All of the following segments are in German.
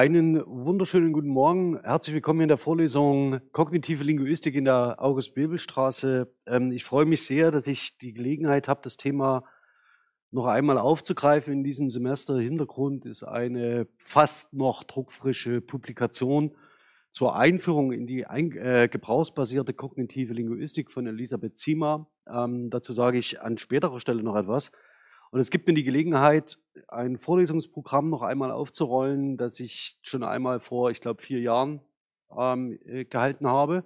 Einen wunderschönen guten Morgen. Herzlich willkommen in der Vorlesung Kognitive Linguistik in der August-Bebel-Straße. Ähm, ich freue mich sehr, dass ich die Gelegenheit habe, das Thema noch einmal aufzugreifen in diesem Semester. Hintergrund ist eine fast noch druckfrische Publikation zur Einführung in die äh, gebrauchsbasierte kognitive Linguistik von Elisabeth Ziemer. Ähm, dazu sage ich an späterer Stelle noch etwas. Und es gibt mir die Gelegenheit, ein Vorlesungsprogramm noch einmal aufzurollen, das ich schon einmal vor, ich glaube, vier Jahren ähm, äh, gehalten habe.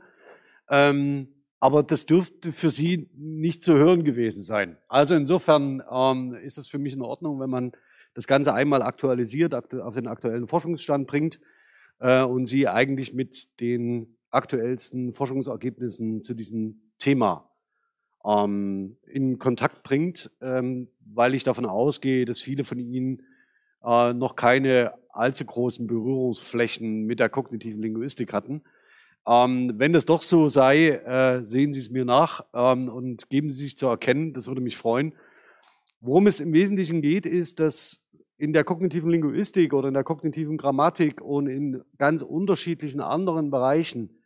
Ähm, aber das dürfte für Sie nicht zu hören gewesen sein. Also insofern ähm, ist es für mich in Ordnung, wenn man das Ganze einmal aktualisiert, auf den aktuellen Forschungsstand bringt äh, und Sie eigentlich mit den aktuellsten Forschungsergebnissen zu diesem Thema ähm, in Kontakt bringt, ähm, weil ich davon ausgehe, dass viele von Ihnen äh, noch keine allzu großen Berührungsflächen mit der kognitiven Linguistik hatten. Ähm, wenn das doch so sei, äh, sehen Sie es mir nach ähm, und geben Sie sich zu erkennen, das würde mich freuen. Worum es im Wesentlichen geht, ist, dass in der kognitiven Linguistik oder in der kognitiven Grammatik und in ganz unterschiedlichen anderen Bereichen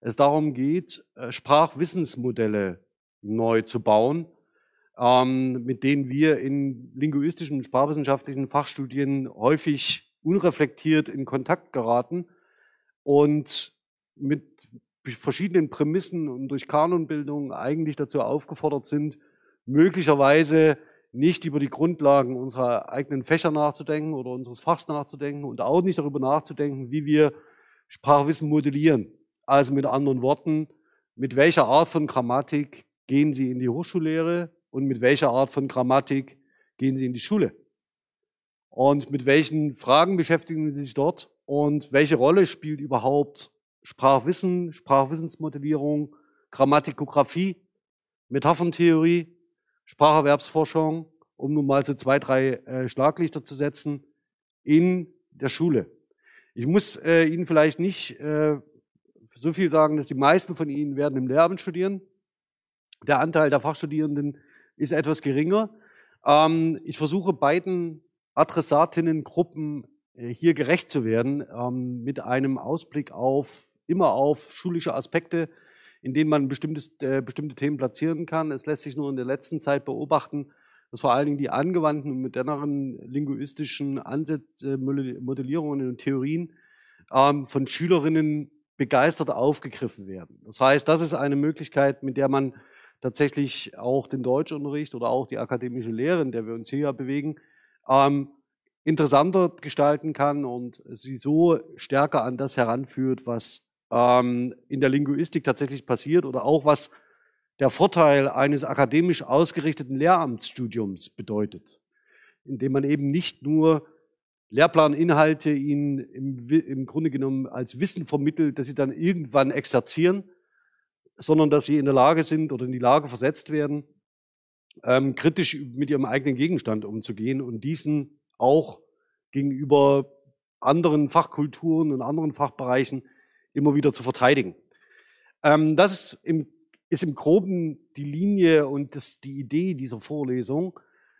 es darum geht, äh, Sprachwissensmodelle neu zu bauen, ähm, mit denen wir in linguistischen und sprachwissenschaftlichen Fachstudien häufig unreflektiert in Kontakt geraten und mit verschiedenen Prämissen und durch Kanonbildung eigentlich dazu aufgefordert sind, möglicherweise nicht über die Grundlagen unserer eigenen Fächer nachzudenken oder unseres Fachs nachzudenken und auch nicht darüber nachzudenken, wie wir Sprachwissen modellieren. Also mit anderen Worten, mit welcher Art von Grammatik gehen Sie in die Hochschullehre und mit welcher Art von Grammatik gehen Sie in die Schule? Und mit welchen Fragen beschäftigen Sie sich dort? Und welche Rolle spielt überhaupt Sprachwissen, Sprachwissensmodellierung, Grammatikografie, Metapherntheorie, Spracherwerbsforschung, um nun mal so zwei, drei äh, Schlaglichter zu setzen, in der Schule. Ich muss äh, Ihnen vielleicht nicht äh, so viel sagen, dass die meisten von Ihnen werden im Lehramt studieren. Der Anteil der Fachstudierenden ist etwas geringer. Ähm, ich versuche beiden Adressatinnengruppen äh, hier gerecht zu werden, ähm, mit einem Ausblick auf, immer auf schulische Aspekte, in denen man bestimmtes, äh, bestimmte Themen platzieren kann. Es lässt sich nur in der letzten Zeit beobachten, dass vor allen Dingen die angewandten und moderneren linguistischen Ansätze, Modellierungen und Theorien ähm, von Schülerinnen begeistert aufgegriffen werden. Das heißt, das ist eine Möglichkeit, mit der man tatsächlich auch den Deutschunterricht oder auch die akademische Lehre, in der wir uns hier bewegen, ähm, interessanter gestalten kann und sie so stärker an das heranführt, was ähm, in der Linguistik tatsächlich passiert oder auch was der Vorteil eines akademisch ausgerichteten Lehramtsstudiums bedeutet, indem man eben nicht nur Lehrplaninhalte ihnen im, im Grunde genommen als Wissen vermittelt, dass sie dann irgendwann exerzieren, sondern dass sie in der Lage sind oder in die Lage versetzt werden, ähm, kritisch mit ihrem eigenen Gegenstand umzugehen und diesen auch gegenüber anderen Fachkulturen und anderen Fachbereichen immer wieder zu verteidigen. Ähm, das ist im, ist im Groben die Linie und das, die Idee dieser Vorlesung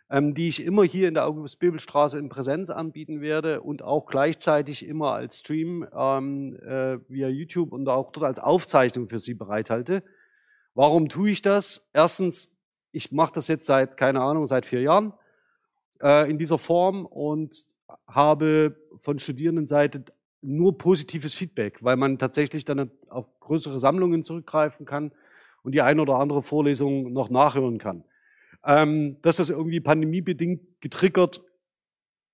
die ich immer hier in der August-Bibelstraße in Präsenz anbieten werde und auch gleichzeitig immer als Stream ähm, äh, via YouTube und auch dort als Aufzeichnung für Sie bereithalte. Warum tue ich das? Erstens, ich mache das jetzt seit, keine Ahnung, seit vier Jahren äh, in dieser Form und habe von Studierendenseite nur positives Feedback, weil man tatsächlich dann auf größere Sammlungen zurückgreifen kann und die eine oder andere Vorlesung noch nachhören kann. Ähm, dass das irgendwie pandemiebedingt getriggert,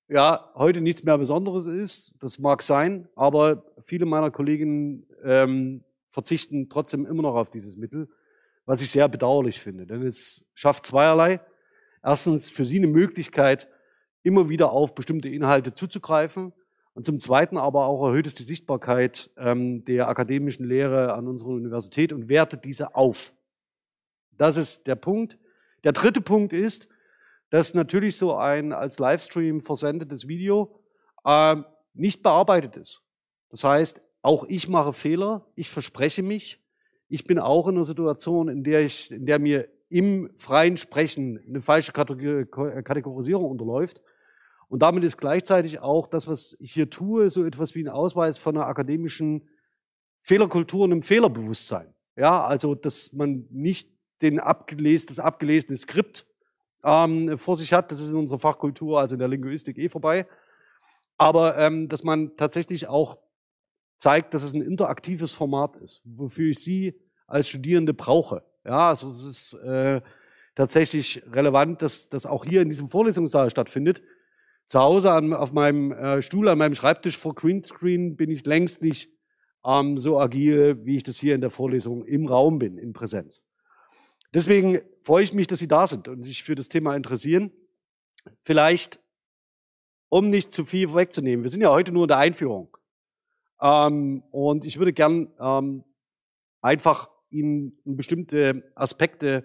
ja, heute nichts mehr Besonderes ist, das mag sein, aber viele meiner Kolleginnen ähm, verzichten trotzdem immer noch auf dieses Mittel, was ich sehr bedauerlich finde. Denn es schafft zweierlei. Erstens für sie eine Möglichkeit, immer wieder auf bestimmte Inhalte zuzugreifen. Und zum Zweiten aber auch erhöht es die Sichtbarkeit ähm, der akademischen Lehre an unserer Universität und wertet diese auf. Das ist der Punkt. Der dritte Punkt ist, dass natürlich so ein als Livestream versendetes Video äh, nicht bearbeitet ist. Das heißt, auch ich mache Fehler, ich verspreche mich. Ich bin auch in einer Situation, in der ich, in der mir im freien Sprechen eine falsche Kategorisierung unterläuft. Und damit ist gleichzeitig auch das, was ich hier tue, so etwas wie ein Ausweis von einer akademischen Fehlerkultur und einem Fehlerbewusstsein. Ja, also, dass man nicht den abgeles das abgelesene Skript ähm, vor sich hat. Das ist in unserer Fachkultur, also in der Linguistik eh vorbei. Aber ähm, dass man tatsächlich auch zeigt, dass es ein interaktives Format ist, wofür ich Sie als Studierende brauche. Ja, also es ist äh, tatsächlich relevant, dass das auch hier in diesem Vorlesungssaal stattfindet. Zu Hause an, auf meinem äh, Stuhl, an meinem Schreibtisch vor Greenscreen bin ich längst nicht ähm, so agil, wie ich das hier in der Vorlesung im Raum bin, in Präsenz. Deswegen freue ich mich, dass Sie da sind und sich für das Thema interessieren. Vielleicht, um nicht zu viel vorwegzunehmen, wir sind ja heute nur in der Einführung. Ähm, und ich würde gern ähm, einfach Ihnen bestimmte Aspekte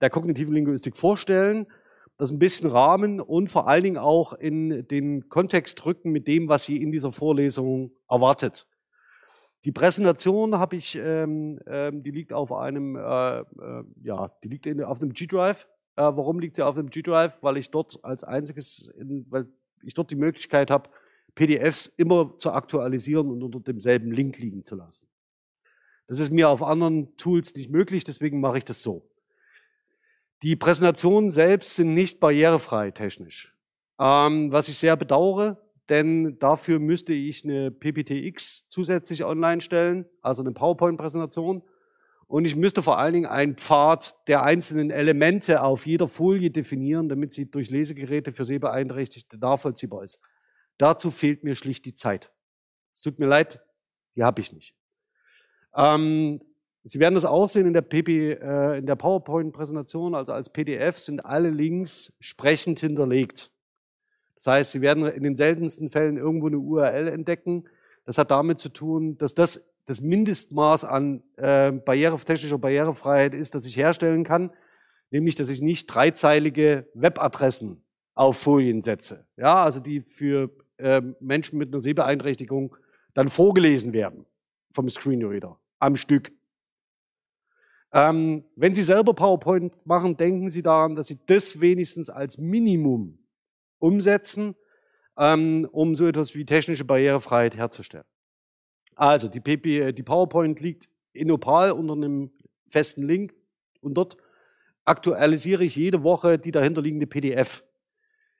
der kognitiven Linguistik vorstellen, das ein bisschen rahmen und vor allen Dingen auch in den Kontext rücken mit dem, was Sie in dieser Vorlesung erwartet. Die Präsentation habe ich, ähm, ähm, die liegt auf einem, äh, äh, ja, die liegt in, auf einem G-Drive. Äh, warum liegt sie auf einem G-Drive? Weil ich dort als einziges, in, weil ich dort die Möglichkeit habe, PDFs immer zu aktualisieren und unter demselben Link liegen zu lassen. Das ist mir auf anderen Tools nicht möglich, deswegen mache ich das so. Die Präsentationen selbst sind nicht barrierefrei technisch, ähm, was ich sehr bedauere denn dafür müsste ich eine PPTX zusätzlich online stellen, also eine PowerPoint-Präsentation. Und ich müsste vor allen Dingen einen Pfad der einzelnen Elemente auf jeder Folie definieren, damit sie durch Lesegeräte für Sehbeeinträchtigte nachvollziehbar ist. Dazu fehlt mir schlicht die Zeit. Es tut mir leid, die habe ich nicht. Ähm, Sie werden das auch sehen in der, PP, äh, in der PowerPoint-Präsentation, also als PDF sind alle Links sprechend hinterlegt. Das heißt, Sie werden in den seltensten Fällen irgendwo eine URL entdecken. Das hat damit zu tun, dass das das Mindestmaß an äh, barrieretechnischer Barrierefreiheit ist, das ich herstellen kann, nämlich dass ich nicht dreizeilige Webadressen auf Folien setze, ja, also die für äh, Menschen mit einer Sehbeeinträchtigung dann vorgelesen werden vom Screenreader am Stück. Ähm, wenn Sie selber PowerPoint machen, denken Sie daran, dass Sie das wenigstens als Minimum umsetzen, ähm, um so etwas wie technische Barrierefreiheit herzustellen. Also die, PP, äh, die PowerPoint liegt in Opal unter einem festen Link und dort aktualisiere ich jede Woche die dahinterliegende PDF.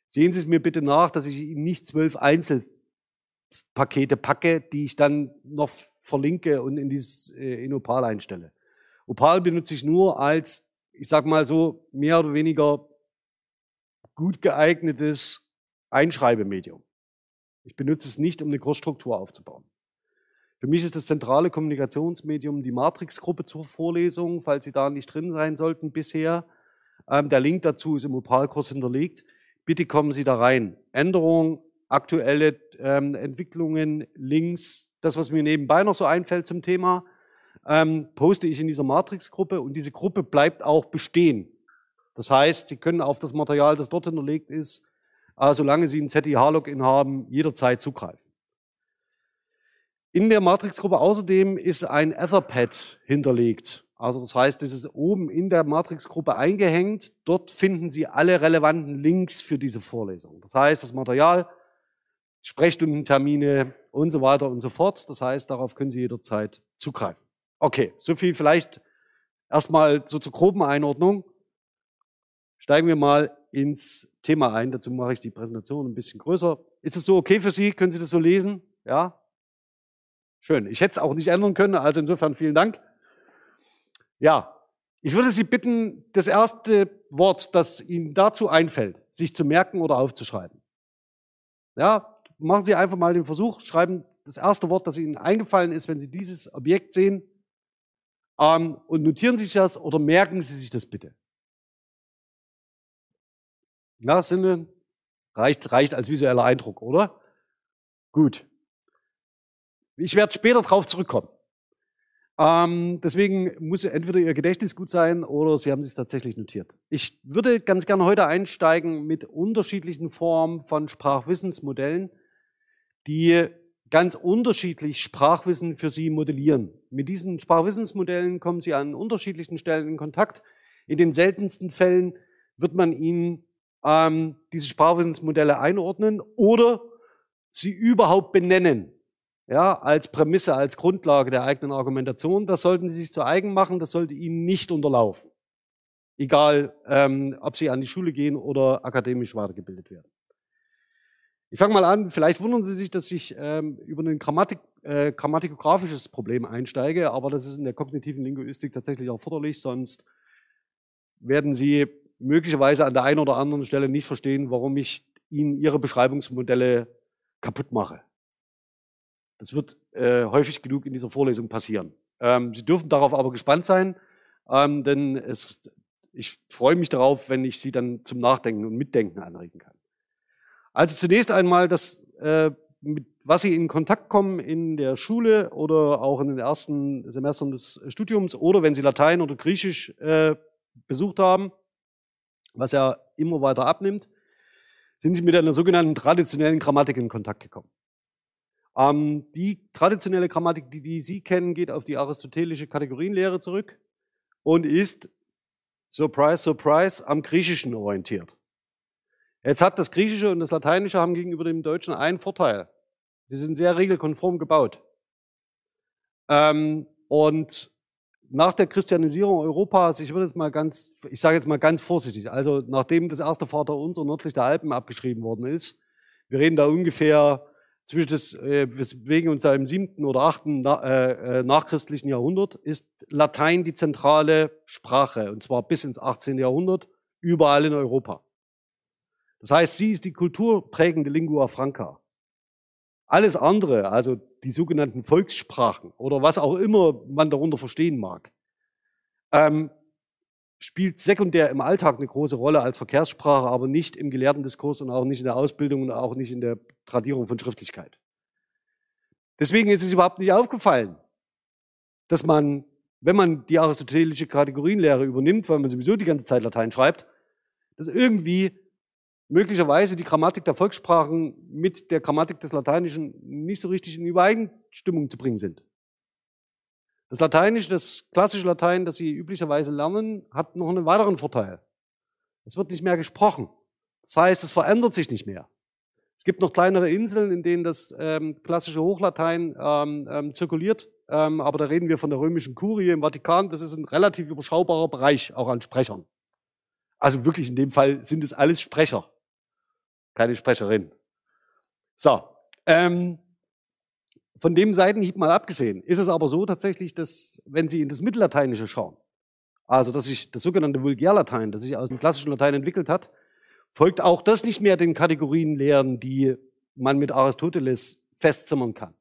Sehen Sie es mir bitte nach, dass ich Ihnen nicht zwölf Einzelpakete packe, die ich dann noch verlinke und in dieses äh, in Opal einstelle. Opal benutze ich nur als, ich sag mal so, mehr oder weniger gut geeignetes Einschreibemedium. Ich benutze es nicht, um eine Kursstruktur aufzubauen. Für mich ist das zentrale Kommunikationsmedium die Matrix-Gruppe zur Vorlesung, falls Sie da nicht drin sein sollten bisher. Ähm, der Link dazu ist im Opal-Kurs hinterlegt. Bitte kommen Sie da rein. Änderungen, aktuelle ähm, Entwicklungen, Links, das, was mir nebenbei noch so einfällt zum Thema, ähm, poste ich in dieser Matrix-Gruppe und diese Gruppe bleibt auch bestehen. Das heißt, Sie können auf das Material, das dort hinterlegt ist, äh, solange Sie ein ZIH-Login haben, jederzeit zugreifen. In der Matrix-Gruppe außerdem ist ein Etherpad hinterlegt. Also das heißt, es ist oben in der Matrix-Gruppe eingehängt. Dort finden Sie alle relevanten Links für diese Vorlesung. Das heißt, das Material, Sprechstundentermine und so weiter und so fort. Das heißt, darauf können Sie jederzeit zugreifen. Okay, so viel vielleicht erstmal so zur groben Einordnung. Steigen wir mal ins Thema ein. Dazu mache ich die Präsentation ein bisschen größer. Ist es so okay für Sie? Können Sie das so lesen? Ja? Schön. Ich hätte es auch nicht ändern können, also insofern vielen Dank. Ja, ich würde Sie bitten, das erste Wort, das Ihnen dazu einfällt, sich zu merken oder aufzuschreiben. Ja, machen Sie einfach mal den Versuch, schreiben das erste Wort, das Ihnen eingefallen ist, wenn Sie dieses Objekt sehen, ähm, und notieren Sie sich das oder merken Sie sich das bitte. Ja, Sinne reicht, reicht als visueller Eindruck, oder? Gut. Ich werde später darauf zurückkommen. Ähm, deswegen muss entweder Ihr Gedächtnis gut sein oder Sie haben es tatsächlich notiert. Ich würde ganz gerne heute einsteigen mit unterschiedlichen Formen von Sprachwissensmodellen, die ganz unterschiedlich Sprachwissen für Sie modellieren. Mit diesen Sprachwissensmodellen kommen Sie an unterschiedlichen Stellen in Kontakt. In den seltensten Fällen wird man Ihnen ähm, diese Sprachwissensmodelle einordnen oder sie überhaupt benennen. Ja, als Prämisse, als Grundlage der eigenen Argumentation. Das sollten Sie sich zu eigen machen, das sollte Ihnen nicht unterlaufen. Egal, ähm, ob Sie an die Schule gehen oder akademisch weitergebildet werden. Ich fange mal an, vielleicht wundern Sie sich, dass ich ähm, über ein Grammatik, äh, grammatikografisches Problem einsteige, aber das ist in der kognitiven Linguistik tatsächlich erforderlich, sonst werden Sie möglicherweise an der einen oder anderen Stelle nicht verstehen, warum ich Ihnen Ihre Beschreibungsmodelle kaputt mache. Das wird äh, häufig genug in dieser Vorlesung passieren. Ähm, Sie dürfen darauf aber gespannt sein, ähm, denn es, ich freue mich darauf, wenn ich Sie dann zum Nachdenken und Mitdenken anregen kann. Also zunächst einmal, das, äh, mit was Sie in Kontakt kommen in der Schule oder auch in den ersten Semestern des Studiums oder wenn Sie Latein oder Griechisch äh, besucht haben, was ja immer weiter abnimmt, sind Sie mit einer sogenannten traditionellen Grammatik in Kontakt gekommen. Ähm, die traditionelle Grammatik, die, die Sie kennen, geht auf die aristotelische Kategorienlehre zurück und ist, surprise, surprise, am Griechischen orientiert. Jetzt hat das Griechische und das Lateinische haben gegenüber dem Deutschen einen Vorteil. Sie sind sehr regelkonform gebaut. Ähm, und nach der Christianisierung Europas, ich würde jetzt mal ganz, ich sage jetzt mal ganz vorsichtig, also nachdem das erste Vater unser nördlich der Alpen abgeschrieben worden ist, wir reden da ungefähr zwischen das, äh, bewegen uns da im siebten oder achten na, äh, äh nachchristlichen Jahrhundert, ist Latein die zentrale Sprache, und zwar bis ins 18. Jahrhundert, überall in Europa. Das heißt, sie ist die kulturprägende Lingua Franca. Alles andere, also die sogenannten Volkssprachen oder was auch immer man darunter verstehen mag, ähm, spielt sekundär im Alltag eine große Rolle als Verkehrssprache, aber nicht im Gelehrtendiskurs und auch nicht in der Ausbildung und auch nicht in der Tradierung von Schriftlichkeit. Deswegen ist es überhaupt nicht aufgefallen, dass man, wenn man die aristotelische Kategorienlehre übernimmt, weil man sowieso die ganze Zeit Latein schreibt, dass irgendwie möglicherweise die Grammatik der Volkssprachen mit der Grammatik des Lateinischen nicht so richtig in Übereinstimmung zu bringen sind. Das Lateinische, das klassische Latein, das Sie üblicherweise lernen, hat noch einen weiteren Vorteil. Es wird nicht mehr gesprochen. Das heißt, es verändert sich nicht mehr. Es gibt noch kleinere Inseln, in denen das ähm, klassische Hochlatein ähm, ähm, zirkuliert, ähm, aber da reden wir von der römischen Kurie im Vatikan. Das ist ein relativ überschaubarer Bereich, auch an Sprechern. Also wirklich in dem Fall sind es alles Sprecher, keine Sprecherin. So, ähm, von dem Seitenhieb mal abgesehen, ist es aber so tatsächlich, dass wenn Sie in das Mittellateinische schauen, also dass sich das sogenannte Vulgärlatein, das sich aus dem klassischen Latein entwickelt hat, folgt auch das nicht mehr den Kategorienlehren, die man mit Aristoteles festzimmern kann.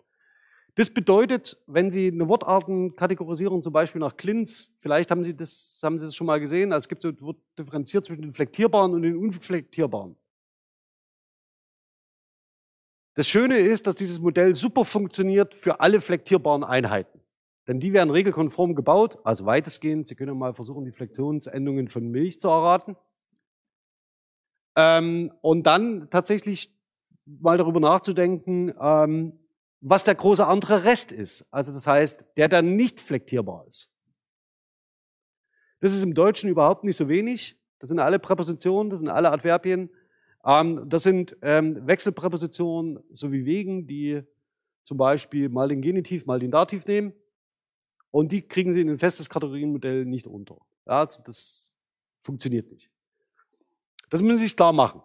Das bedeutet, wenn Sie eine Wortartenkategorisierung zum Beispiel nach Klins, vielleicht haben Sie das, haben Sie das schon mal gesehen, also es gibt so, wird differenziert zwischen den flektierbaren und den unflektierbaren. Das Schöne ist, dass dieses Modell super funktioniert für alle flektierbaren Einheiten. Denn die werden regelkonform gebaut, also weitestgehend. Sie können mal versuchen, die Flexionsendungen von Milch zu erraten. Ähm, und dann tatsächlich mal darüber nachzudenken, ähm, was der große andere Rest ist. Also das heißt, der dann nicht flektierbar ist. Das ist im Deutschen überhaupt nicht so wenig. Das sind alle Präpositionen, das sind alle Adverbien. Ähm, das sind ähm, Wechselpräpositionen sowie wegen, die zum Beispiel mal den Genitiv, mal den Dativ nehmen. Und die kriegen Sie in ein festes Kategorienmodell nicht unter. Ja, also das funktioniert nicht. Das müssen Sie sich klar machen.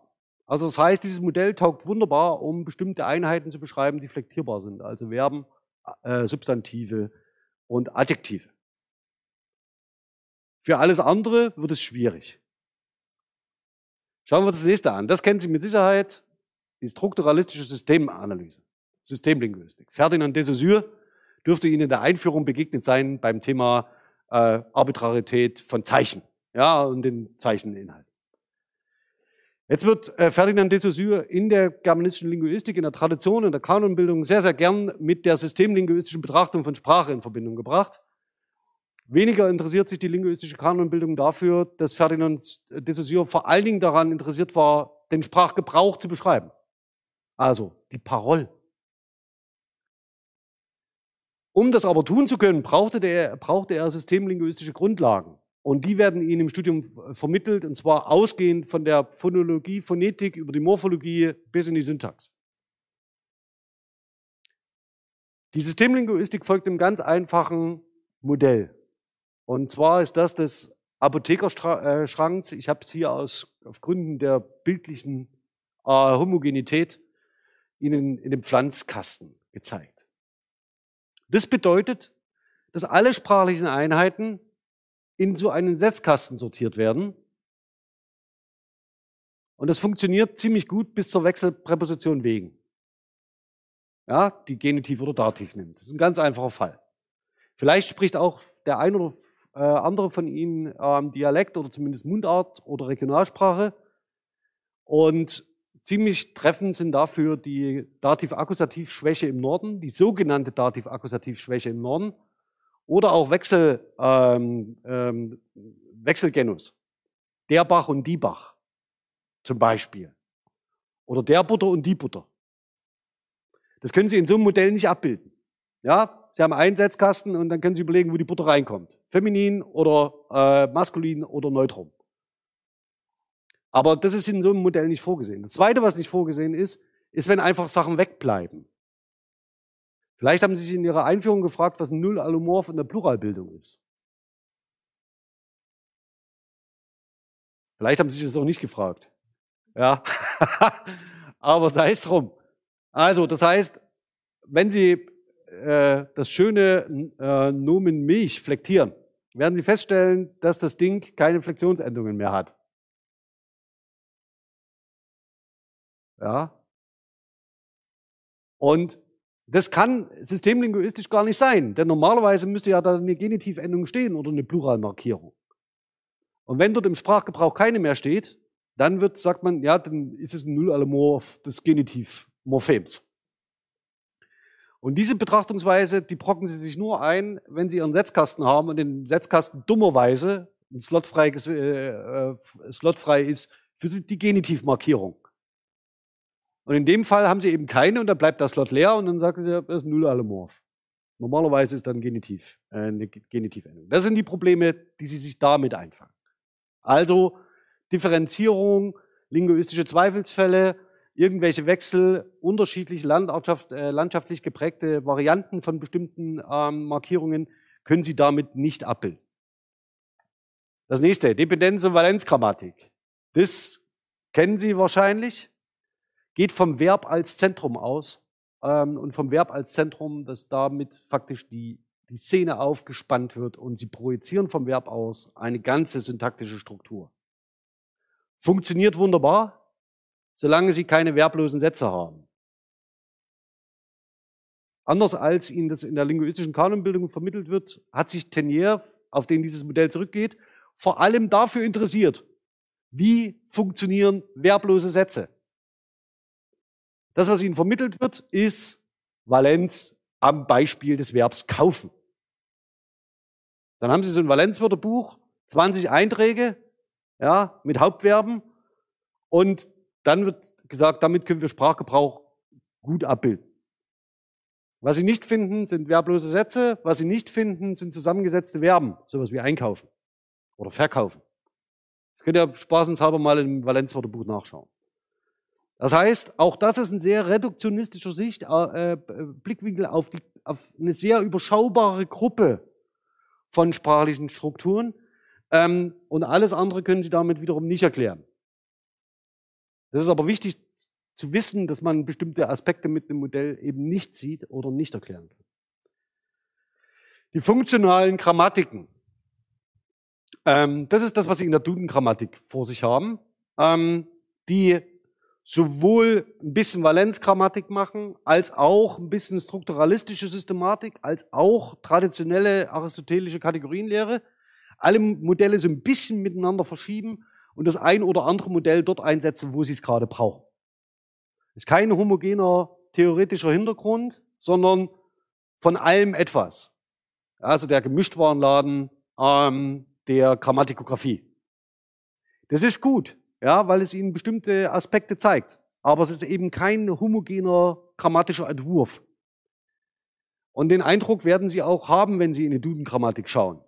Also das heißt, dieses Modell taugt wunderbar, um bestimmte Einheiten zu beschreiben, die flektierbar sind. Also Verben, äh, Substantive und Adjektive. Für alles andere wird es schwierig. Schauen wir uns das nächste an. Das kennen Sie mit Sicherheit, die strukturalistische Systemanalyse, Systemlinguistik. Ferdinand de Saussure dürfte Ihnen in der Einführung begegnet sein beim Thema äh, Arbitrarität von Zeichen ja, und den Zeicheninhalten. Jetzt wird äh, Ferdinand de Saussure in der germanistischen Linguistik, in der Tradition, in der Kanonbildung sehr, sehr gern mit der systemlinguistischen Betrachtung von Sprache in Verbindung gebracht. Weniger interessiert sich die linguistische Kanonbildung dafür, dass Ferdinand de Saussure vor allen Dingen daran interessiert war, den Sprachgebrauch zu beschreiben. Also die Parole. Um das aber tun zu können, brauchte er, brauchte er systemlinguistische Grundlagen. Und die werden Ihnen im Studium vermittelt, und zwar ausgehend von der Phonologie, Phonetik über die Morphologie bis in die Syntax. Die Systemlinguistik folgt einem ganz einfachen Modell. Und zwar ist das des Apothekerschranks. Ich habe es hier aus, auf Gründen der bildlichen äh, Homogenität Ihnen in dem Pflanzkasten gezeigt. Das bedeutet, dass alle sprachlichen Einheiten in so einen Setzkasten sortiert werden. Und das funktioniert ziemlich gut bis zur Wechselpräposition wegen. Ja, die Genitiv oder Dativ nimmt. Das ist ein ganz einfacher Fall. Vielleicht spricht auch der ein oder äh, andere von Ihnen ähm, Dialekt oder zumindest Mundart oder Regionalsprache. Und ziemlich treffend sind dafür die Dativ-Akkusativ-Schwäche im Norden, die sogenannte Dativ-Akkusativ-Schwäche im Norden oder auch Wechsel, ähm, ähm, Wechselgenus. Der Bach und die Bach zum Beispiel. Oder der Butter und die Butter. Das können Sie in so einem Modell nicht abbilden. Ja, Sie haben einen Setzkasten und dann können Sie überlegen, wo die Butter reinkommt. Feminin oder äh, maskulin oder neutrum. Aber das ist in so einem Modell nicht vorgesehen. Das Zweite, was nicht vorgesehen ist, ist, wenn einfach Sachen wegbleiben. Vielleicht haben Sie sich in Ihrer Einführung gefragt, was ein Null-Allomorph in der Pluralbildung ist. Vielleicht haben Sie sich das auch nicht gefragt. Ja, aber sei es drum. Also, das heißt, wenn Sie äh, das schöne äh, Nomen Milch flektieren, werden Sie feststellen, dass das Ding keine Flexionsendungen mehr hat. Ja. Und das kann systemlinguistisch gar nicht sein, denn normalerweise müsste ja da eine Genitivendung stehen oder eine Pluralmarkierung. Und wenn dort im Sprachgebrauch keine mehr steht, dann wird, sagt man, ja, dann ist es ein Nullalomorph des Genitivmorphems. Und diese Betrachtungsweise, die brocken Sie sich nur ein, wenn Sie Ihren Setzkasten haben und den Setzkasten dummerweise ein slotfrei, äh, äh, slotfrei ist für die Genitivmarkierung. Und in dem Fall haben sie eben keine und dann bleibt der Slot leer und dann sagen sie, das ist null Allomorph. Normalerweise ist dann Genitiv, äh, eine Genitivendung. Das sind die Probleme, die sie sich damit einfangen. Also Differenzierung, linguistische Zweifelsfälle, irgendwelche Wechsel, unterschiedlich landschaft, äh, landschaftlich geprägte Varianten von bestimmten ähm, Markierungen können Sie damit nicht abbilden. Das nächste, Dependenz- und Valenzgrammatik. Das kennen Sie wahrscheinlich geht vom Verb als Zentrum aus ähm, und vom Verb als Zentrum, dass damit faktisch die, die Szene aufgespannt wird und sie projizieren vom Verb aus eine ganze syntaktische Struktur. Funktioniert wunderbar, solange sie keine verblosen Sätze haben. Anders als Ihnen das in der linguistischen Kanonbildung vermittelt wird, hat sich Tenier, auf den dieses Modell zurückgeht, vor allem dafür interessiert, wie funktionieren verblose Sätze. Das, was Ihnen vermittelt wird, ist Valenz am Beispiel des Verbs kaufen. Dann haben Sie so ein Valenzwörterbuch, 20 Einträge, ja, mit Hauptverben. Und dann wird gesagt, damit können wir Sprachgebrauch gut abbilden. Was Sie nicht finden, sind verblose Sätze. Was Sie nicht finden, sind zusammengesetzte Verben. Sowas wie einkaufen oder verkaufen. Das könnt ihr spaßenshalber mal im Valenzwörterbuch nachschauen. Das heißt, auch das ist ein sehr reduktionistischer Sicht, äh, äh, Blickwinkel auf, die, auf eine sehr überschaubare Gruppe von sprachlichen Strukturen. Ähm, und alles andere können Sie damit wiederum nicht erklären. Das ist aber wichtig zu wissen, dass man bestimmte Aspekte mit dem Modell eben nicht sieht oder nicht erklären kann. Die funktionalen Grammatiken. Ähm, das ist das, was Sie in der Duden-Grammatik vor sich haben. Ähm, die sowohl ein bisschen Valenzgrammatik machen, als auch ein bisschen strukturalistische Systematik, als auch traditionelle aristotelische Kategorienlehre. Alle Modelle so ein bisschen miteinander verschieben und das ein oder andere Modell dort einsetzen, wo sie es gerade brauchen. Ist kein homogener theoretischer Hintergrund, sondern von allem etwas. Also der Gemischtwarenladen ähm, der Grammatikografie. Das ist gut ja, weil es ihnen bestimmte Aspekte zeigt. Aber es ist eben kein homogener grammatischer Entwurf. Und den Eindruck werden Sie auch haben, wenn Sie in die Duden-Grammatik schauen.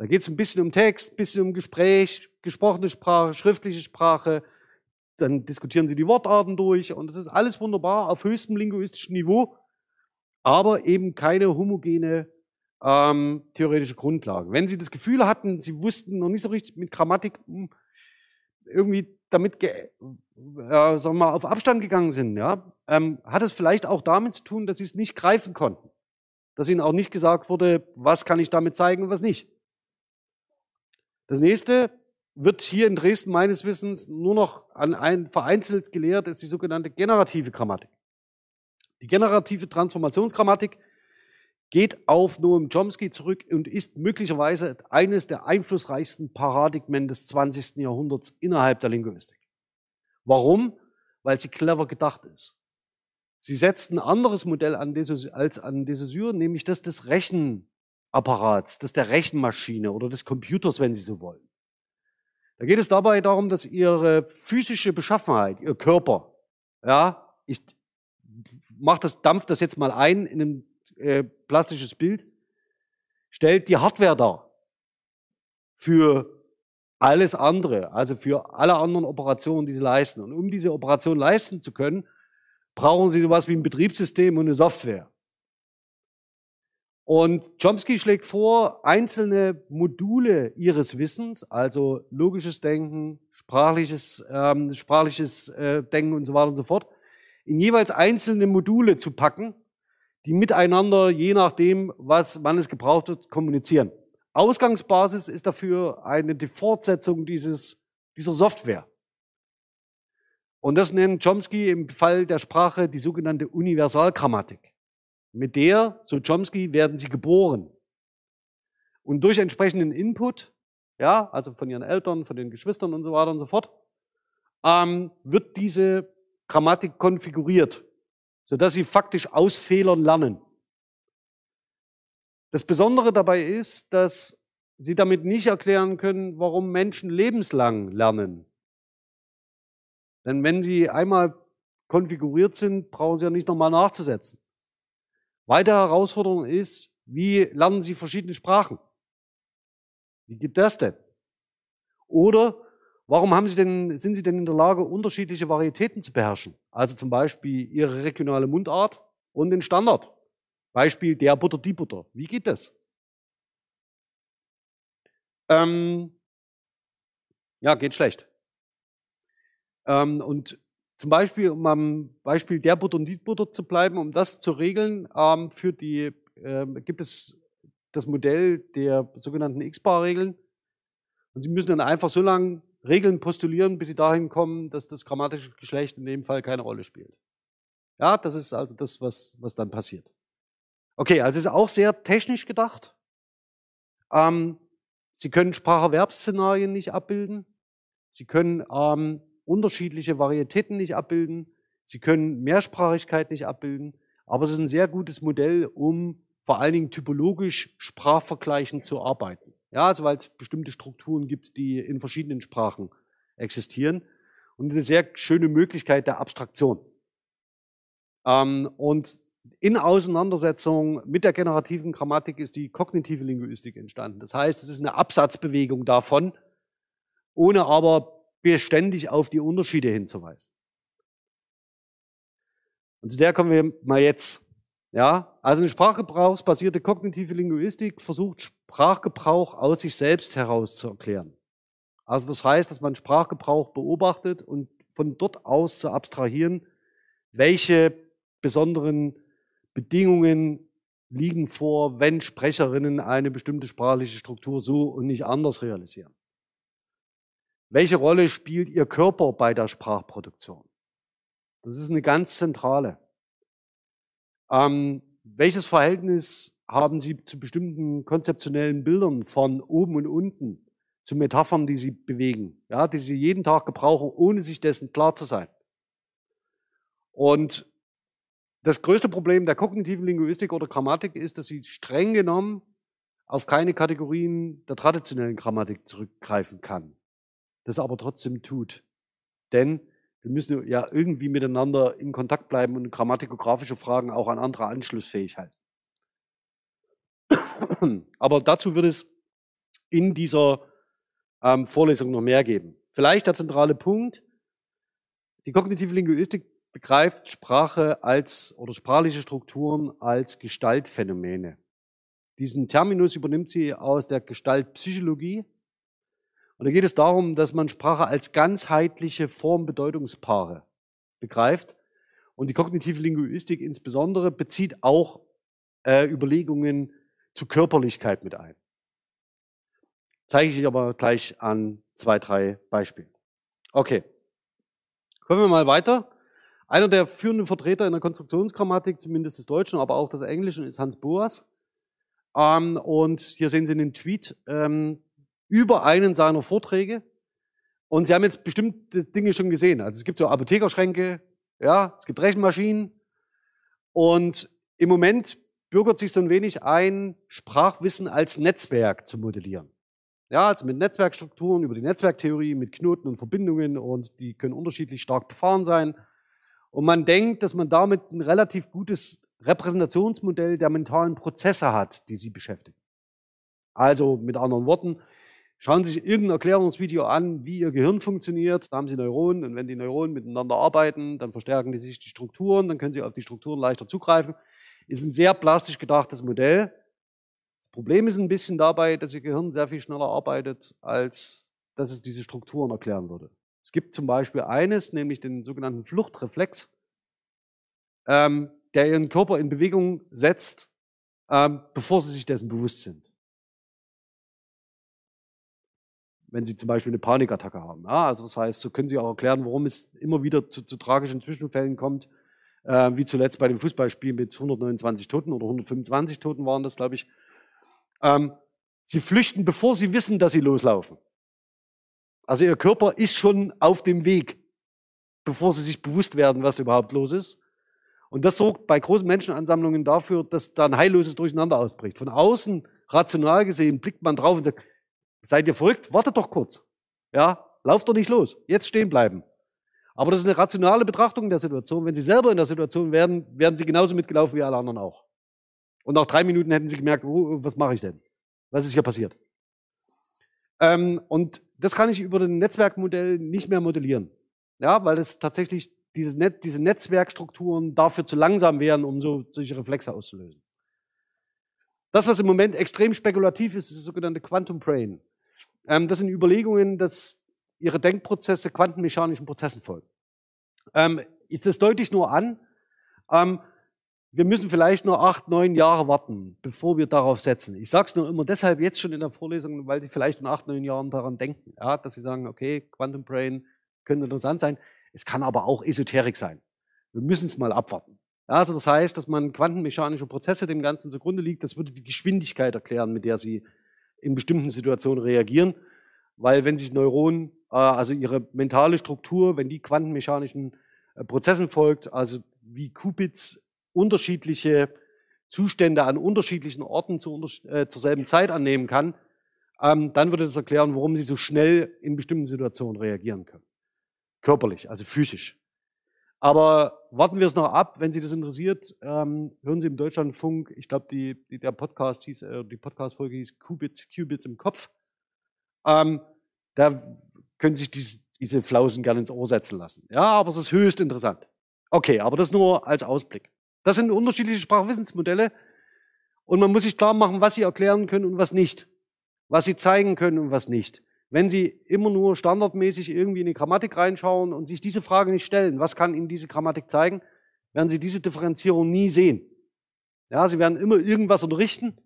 Da geht es ein bisschen um Text, ein bisschen um Gespräch, gesprochene Sprache, schriftliche Sprache. Dann diskutieren sie die Wortarten durch und das ist alles wunderbar auf höchstem linguistischen Niveau, aber eben keine homogene ähm, theoretische Grundlage. Wenn Sie das Gefühl hatten, Sie wussten noch nicht so richtig mit Grammatik hm, irgendwie damit äh, sagen wir mal, auf Abstand gegangen sind, ja, ähm, hat es vielleicht auch damit zu tun, dass Sie es nicht greifen konnten. Dass Ihnen auch nicht gesagt wurde, was kann ich damit zeigen und was nicht. Das nächste wird hier in Dresden meines Wissens nur noch an ein vereinzelt gelehrt, ist die sogenannte generative Grammatik. Die generative Transformationsgrammatik geht auf Noam Chomsky zurück und ist möglicherweise eines der einflussreichsten Paradigmen des 20. Jahrhunderts innerhalb der Linguistik. Warum? Weil sie clever gedacht ist. Sie setzt ein anderes Modell an als an de Saussure, nämlich das des Rechen, Apparats, das der Rechenmaschine oder des Computers, wenn Sie so wollen. Da geht es dabei darum, dass Ihre physische Beschaffenheit, Ihr Körper, ja, ich mach das, dampf das jetzt mal ein in ein äh, plastisches Bild, stellt die Hardware dar für alles andere, also für alle anderen Operationen, die Sie leisten. Und um diese Operation leisten zu können, brauchen Sie sowas wie ein Betriebssystem und eine Software. Und Chomsky schlägt vor, einzelne Module ihres Wissens, also logisches Denken, sprachliches, ähm, sprachliches äh, Denken und so weiter und so fort, in jeweils einzelne Module zu packen, die miteinander, je nachdem, was, wann es gebraucht wird, kommunizieren. Ausgangsbasis ist dafür eine die Fortsetzung dieses, dieser Software. Und das nennt Chomsky im Fall der Sprache die sogenannte Universalgrammatik. Mit der, so Chomsky, werden sie geboren. Und durch entsprechenden Input, ja, also von ihren Eltern, von den Geschwistern und so weiter und so fort, ähm, wird diese Grammatik konfiguriert, sodass sie faktisch aus Fehlern lernen. Das Besondere dabei ist, dass sie damit nicht erklären können, warum Menschen lebenslang lernen. Denn wenn sie einmal konfiguriert sind, brauchen sie ja nicht nochmal nachzusetzen. Weitere Herausforderung ist, wie lernen Sie verschiedene Sprachen? Wie geht das denn? Oder warum haben Sie denn, sind Sie denn in der Lage, unterschiedliche Varietäten zu beherrschen? Also zum Beispiel Ihre regionale Mundart und den Standard. Beispiel der Butter, die Butter. Wie geht das? Ähm, ja, geht schlecht. Ähm, und zum Beispiel, um am Beispiel der Butter und die Butter zu bleiben, um das zu regeln, ähm, für die, äh, gibt es das Modell der sogenannten X-Bar-Regeln. Und Sie müssen dann einfach so lange Regeln postulieren, bis Sie dahin kommen, dass das grammatische Geschlecht in dem Fall keine Rolle spielt. Ja, das ist also das, was, was dann passiert. Okay, also es ist auch sehr technisch gedacht. Ähm, Sie können Spracherwerbsszenarien nicht abbilden. Sie können ähm, unterschiedliche Varietäten nicht abbilden. Sie können Mehrsprachigkeit nicht abbilden. Aber es ist ein sehr gutes Modell, um vor allen Dingen typologisch sprachvergleichend zu arbeiten. Ja, also weil es bestimmte Strukturen gibt, die in verschiedenen Sprachen existieren. Und eine sehr schöne Möglichkeit der Abstraktion. Ähm, und in Auseinandersetzung mit der generativen Grammatik ist die kognitive Linguistik entstanden. Das heißt, es ist eine Absatzbewegung davon, ohne aber beständig auf die Unterschiede hinzuweisen. Und zu der kommen wir mal jetzt. Ja, also eine sprachgebrauchsbasierte kognitive Linguistik versucht Sprachgebrauch aus sich selbst heraus zu erklären. Also das heißt, dass man Sprachgebrauch beobachtet und von dort aus zu abstrahieren, welche besonderen Bedingungen liegen vor, wenn Sprecherinnen eine bestimmte sprachliche Struktur so und nicht anders realisieren. Welche Rolle spielt Ihr Körper bei der Sprachproduktion? Das ist eine ganz zentrale. Ähm, welches Verhältnis haben Sie zu bestimmten konzeptionellen Bildern von oben und unten, zu Metaphern, die Sie bewegen, ja, die Sie jeden Tag gebrauchen, ohne sich dessen klar zu sein? Und das größte Problem der kognitiven Linguistik oder Grammatik ist, dass sie streng genommen auf keine Kategorien der traditionellen Grammatik zurückgreifen kann das aber trotzdem tut. Denn wir müssen ja irgendwie miteinander in Kontakt bleiben und grammatikografische Fragen auch an andere anschlussfähig halten. Aber dazu wird es in dieser ähm, Vorlesung noch mehr geben. Vielleicht der zentrale Punkt. Die kognitive Linguistik begreift Sprache als oder sprachliche Strukturen als Gestaltphänomene. Diesen Terminus übernimmt sie aus der Gestaltpsychologie. Und da geht es darum, dass man Sprache als ganzheitliche Formbedeutungspaare begreift. Und die kognitive Linguistik insbesondere bezieht auch äh, Überlegungen zu Körperlichkeit mit ein. Zeige ich aber gleich an zwei, drei Beispielen. Okay. Kommen wir mal weiter. Einer der führenden Vertreter in der Konstruktionsgrammatik, zumindest des Deutschen, aber auch des Englischen, ist Hans Boas. Ähm, und hier sehen Sie einen Tweet ähm, über einen seiner Vorträge. Und Sie haben jetzt bestimmte Dinge schon gesehen. Also es gibt so Apothekerschränke, ja, es gibt Rechenmaschinen. Und im Moment bürgert sich so ein wenig ein, Sprachwissen als Netzwerk zu modellieren. Ja, also mit Netzwerkstrukturen, über die Netzwerktheorie, mit Knoten und Verbindungen und die können unterschiedlich stark befahren sein. Und man denkt, dass man damit ein relativ gutes Repräsentationsmodell der mentalen Prozesse hat, die sie beschäftigen. Also mit anderen Worten, schauen Sie sich irgendein Erklärungsvideo an, wie Ihr Gehirn funktioniert. Da haben Sie Neuronen und wenn die Neuronen miteinander arbeiten, dann verstärken die sich die Strukturen, dann können Sie auf die Strukturen leichter zugreifen. Ist ein sehr plastisch gedachtes Modell. Das Problem ist ein bisschen dabei, dass Ihr Gehirn sehr viel schneller arbeitet, als dass es diese Strukturen erklären würde. Es gibt zum Beispiel eines, nämlich den sogenannten Fluchtreflex. Ähm, der ihren Körper in Bewegung setzt, ähm, bevor sie sich dessen bewusst sind. Wenn sie zum Beispiel eine Panikattacke haben. Ja, also das heißt, so können sie auch erklären, warum es immer wieder zu, zu tragischen Zwischenfällen kommt, äh, wie zuletzt bei dem Fußballspiel mit 129 Toten oder 125 Toten waren das, glaube ich. Ähm, sie flüchten, bevor sie wissen, dass sie loslaufen. Also ihr Körper ist schon auf dem Weg, bevor sie sich bewusst werden, was überhaupt los ist. Und das sorgt bei großen Menschenansammlungen dafür, dass da ein heilloses Durcheinander ausbricht. Von außen, rational gesehen, blickt man drauf und sagt, seid ihr verrückt? Wartet doch kurz. Ja, lauft doch nicht los. Jetzt stehen bleiben. Aber das ist eine rationale Betrachtung der Situation. Wenn Sie selber in der Situation wären, wären Sie genauso mitgelaufen wie alle anderen auch. Und nach drei Minuten hätten Sie gemerkt, oh, was mache ich denn? Was ist hier passiert? Ähm, und das kann ich über ein Netzwerkmodell nicht mehr modellieren. Ja, weil es tatsächlich dieses Net, diese Netzwerkstrukturen dafür zu langsam wären, um so solche Reflexe auszulösen. Das, was im Moment extrem spekulativ ist, ist das sogenannte Quantum Brain. Ähm, das sind Überlegungen, dass ihre Denkprozesse quantenmechanischen Prozessen folgen. Ähm, das deutlich nur an? Ähm, wir müssen vielleicht nur acht, neun Jahre warten, bevor wir darauf setzen. Ich sage es nur immer deshalb jetzt schon in der Vorlesung, weil Sie vielleicht in acht, neun Jahren daran denken, ja, dass Sie sagen, okay, Quantum Brain könnte interessant sein. Es kann aber auch Esoterik sein. Wir müssen es mal abwarten. Ja, also das heißt, dass man quantenmechanische Prozesse dem Ganzen zugrunde liegt. Das würde die Geschwindigkeit erklären, mit der sie in bestimmten Situationen reagieren. Weil wenn sich Neuronen, äh, also ihre mentale Struktur, wenn die quantenmechanischen äh, Prozessen folgt, also wie Qubits unterschiedliche Zustände an unterschiedlichen Orten zu, äh, zur selben Zeit annehmen kann, ähm, dann würde das erklären, warum sie so schnell in bestimmten Situationen reagieren können körperlich, also physisch. Aber warten wir es noch ab, wenn Sie das interessiert, ähm, hören Sie im Deutschlandfunk, ich glaube, die, die, der Podcast hieß, äh, die Podcast-Folge hieß Qubits, Qubits im Kopf. Ähm, da können sich diese, diese Flausen gerne ins Ohr setzen lassen. Ja, aber es ist höchst interessant. Okay, aber das nur als Ausblick. Das sind unterschiedliche Sprachwissensmodelle und man muss sich klar machen, was sie erklären können und was nicht. Was sie zeigen können und was nicht. Wenn Sie immer nur standardmäßig irgendwie in die Grammatik reinschauen und sich diese Frage nicht stellen, was kann Ihnen diese Grammatik zeigen, werden Sie diese Differenzierung nie sehen. Ja, Sie werden immer irgendwas unterrichten,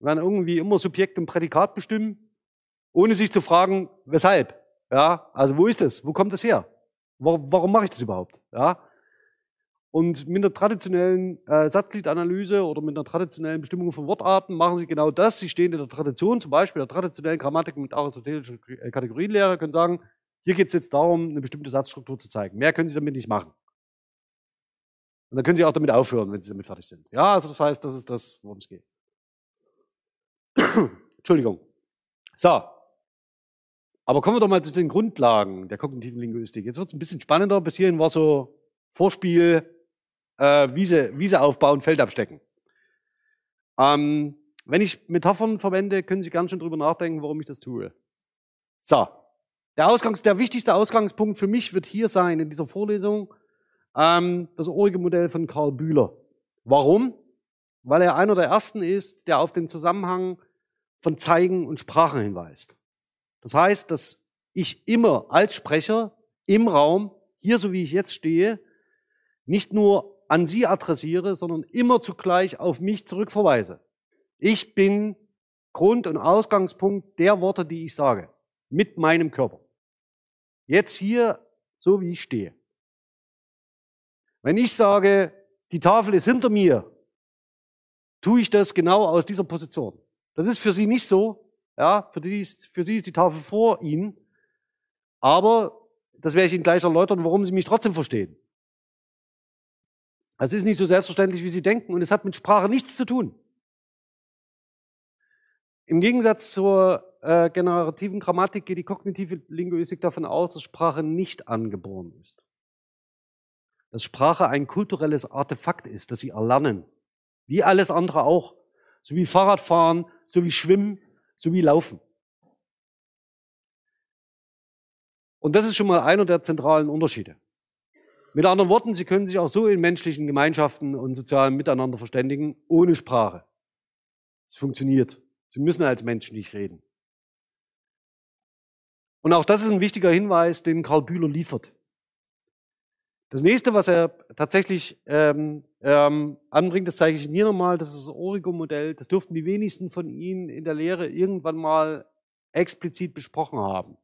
werden irgendwie immer Subjekt und Prädikat bestimmen, ohne sich zu fragen, weshalb. Ja, also wo ist es? Wo kommt es her? Warum, mache ich das überhaupt? Ja, und mit einer traditionellen äh, Satzgliedanalyse oder mit einer traditionellen Bestimmung von Wortarten machen sie genau das. Sie stehen in der Tradition, zum Beispiel der traditionellen Grammatik mit aristotelischer äh, Kategorienlehre, können sagen, hier geht es jetzt darum, eine bestimmte Satzstruktur zu zeigen. Mehr können sie damit nicht machen. Und dann können sie auch damit aufhören, wenn sie damit fertig sind. Ja, also das heißt, das ist das, worum es geht. Entschuldigung. So. Aber kommen wir doch mal zu den Grundlagen der kognitiven Linguistik. Jetzt wird es ein bisschen spannender. Bis hierhin war so Vorspiel, äh, Wiese, Wiese aufbauen, Feld abstecken. Ähm, wenn ich Metaphern verwende, können Sie ganz schön drüber nachdenken, warum ich das tue. So, der, Ausgangs-, der wichtigste Ausgangspunkt für mich wird hier sein in dieser Vorlesung ähm, das urige Modell von Karl Bühler. Warum? Weil er einer der ersten ist, der auf den Zusammenhang von Zeigen und Sprachen hinweist. Das heißt, dass ich immer als Sprecher im Raum, hier so wie ich jetzt stehe, nicht nur an Sie adressiere, sondern immer zugleich auf mich zurückverweise. Ich bin Grund und Ausgangspunkt der Worte, die ich sage, mit meinem Körper. Jetzt hier, so wie ich stehe. Wenn ich sage, die Tafel ist hinter mir, tue ich das genau aus dieser Position. Das ist für Sie nicht so. Ja, für, die ist, für Sie ist die Tafel vor Ihnen. Aber das werde ich Ihnen gleich erläutern, warum Sie mich trotzdem verstehen. Es ist nicht so selbstverständlich, wie Sie denken und es hat mit Sprache nichts zu tun. Im Gegensatz zur äh, generativen Grammatik geht die kognitive Linguistik davon aus, dass Sprache nicht angeboren ist. Dass Sprache ein kulturelles Artefakt ist, das Sie erlernen. Wie alles andere auch. So wie Fahrradfahren, so wie Schwimmen, so wie Laufen. Und das ist schon mal einer der zentralen Unterschiede. Mit anderen Worten, Sie können sich auch so in menschlichen Gemeinschaften und sozialen Miteinander verständigen, ohne Sprache. Es funktioniert. Sie müssen als Menschen nicht reden. Und auch das ist ein wichtiger Hinweis, den Karl Bühler liefert. Das nächste, was er tatsächlich ähm, ähm, anbringt, das zeige ich Ihnen hier nochmal, das ist das Origo-Modell. Das dürften die wenigsten von Ihnen in der Lehre irgendwann mal explizit besprochen haben.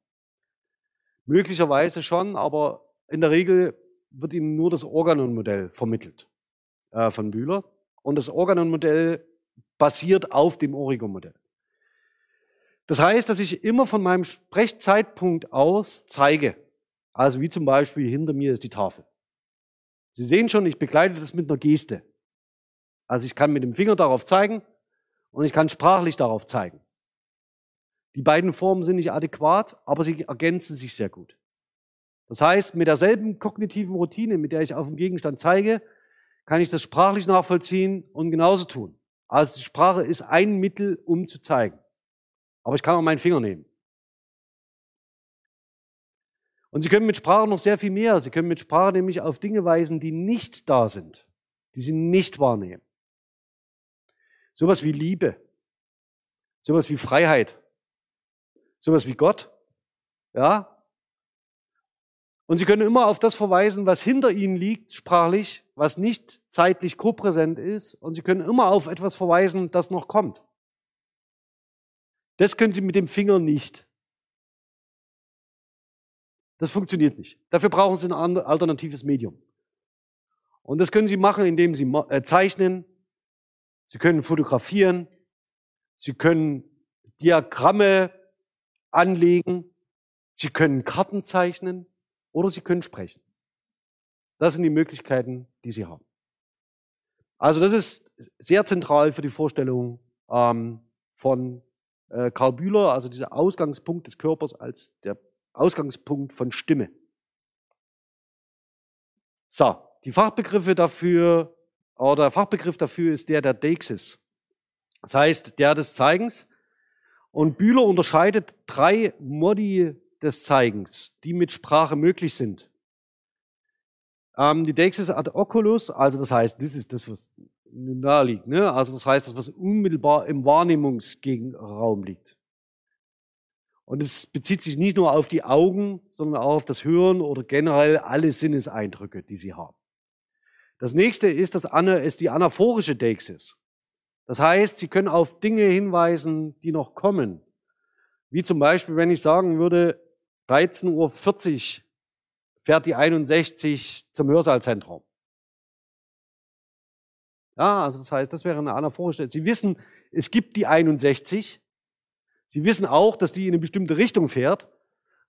Möglicherweise schon, aber in der Regel wird Ihnen nur das Organon-Modell vermittelt äh, von Bühler. Und das Organon-Modell basiert auf dem Origo-Modell. Das heißt, dass ich immer von meinem Sprechzeitpunkt aus zeige. Also wie zum Beispiel hinter mir ist die Tafel. Sie sehen schon, ich begleite das mit einer Geste. Also ich kann mit dem Finger darauf zeigen und ich kann sprachlich darauf zeigen. Die beiden Formen sind nicht adäquat, aber sie ergänzen sich sehr gut. Das heißt, mit derselben kognitiven Routine, mit der ich auf dem Gegenstand zeige, kann ich das sprachlich nachvollziehen und genauso tun. Also die Sprache ist ein Mittel, um zu zeigen. Aber ich kann auch meinen Finger nehmen. Und Sie können mit Sprache noch sehr viel mehr. Sie können mit Sprache nämlich auf Dinge weisen, die nicht da sind, die Sie nicht wahrnehmen. Sowas wie Liebe, sowas wie Freiheit, sowas wie Gott, ja. Und Sie können immer auf das verweisen, was hinter Ihnen liegt, sprachlich, was nicht zeitlich kopräsent ist. Und Sie können immer auf etwas verweisen, das noch kommt. Das können Sie mit dem Finger nicht. Das funktioniert nicht. Dafür brauchen Sie ein alternatives Medium. Und das können Sie machen, indem Sie äh, zeichnen, Sie können fotografieren, Sie können Diagramme anlegen, Sie können Karten zeichnen oder Sie können sprechen. Das sind die Möglichkeiten, die Sie haben. Also das ist sehr zentral für die Vorstellung ähm, von äh, Karl Bühler, also dieser Ausgangspunkt des Körpers als der Ausgangspunkt von Stimme. So, die Fachbegriffe dafür, oder der Fachbegriff dafür ist der der Deixis. Das heißt, der des Zeigens. Und Bühler unterscheidet drei Modi des Zeigens, die mit Sprache möglich sind. Ähm, die Deixis ad oculus, also das heißt, das ist das, was nahe liegt. Ne? Also das heißt, das, was unmittelbar im Wahrnehmungsgegenraum liegt. Und es bezieht sich nicht nur auf die Augen, sondern auch auf das Hören oder generell alle Sinneseindrücke, die sie haben. Das nächste ist, das ist die anaphorische Deixis. Das heißt, Sie können auf Dinge hinweisen, die noch kommen. Wie zum Beispiel, wenn ich sagen würde, 13.40 Uhr fährt die 61 zum Hörsaalzentrum. Ja, also das heißt, das wäre eine anaphorische. Sie wissen, es gibt die 61, Sie wissen auch, dass die in eine bestimmte Richtung fährt.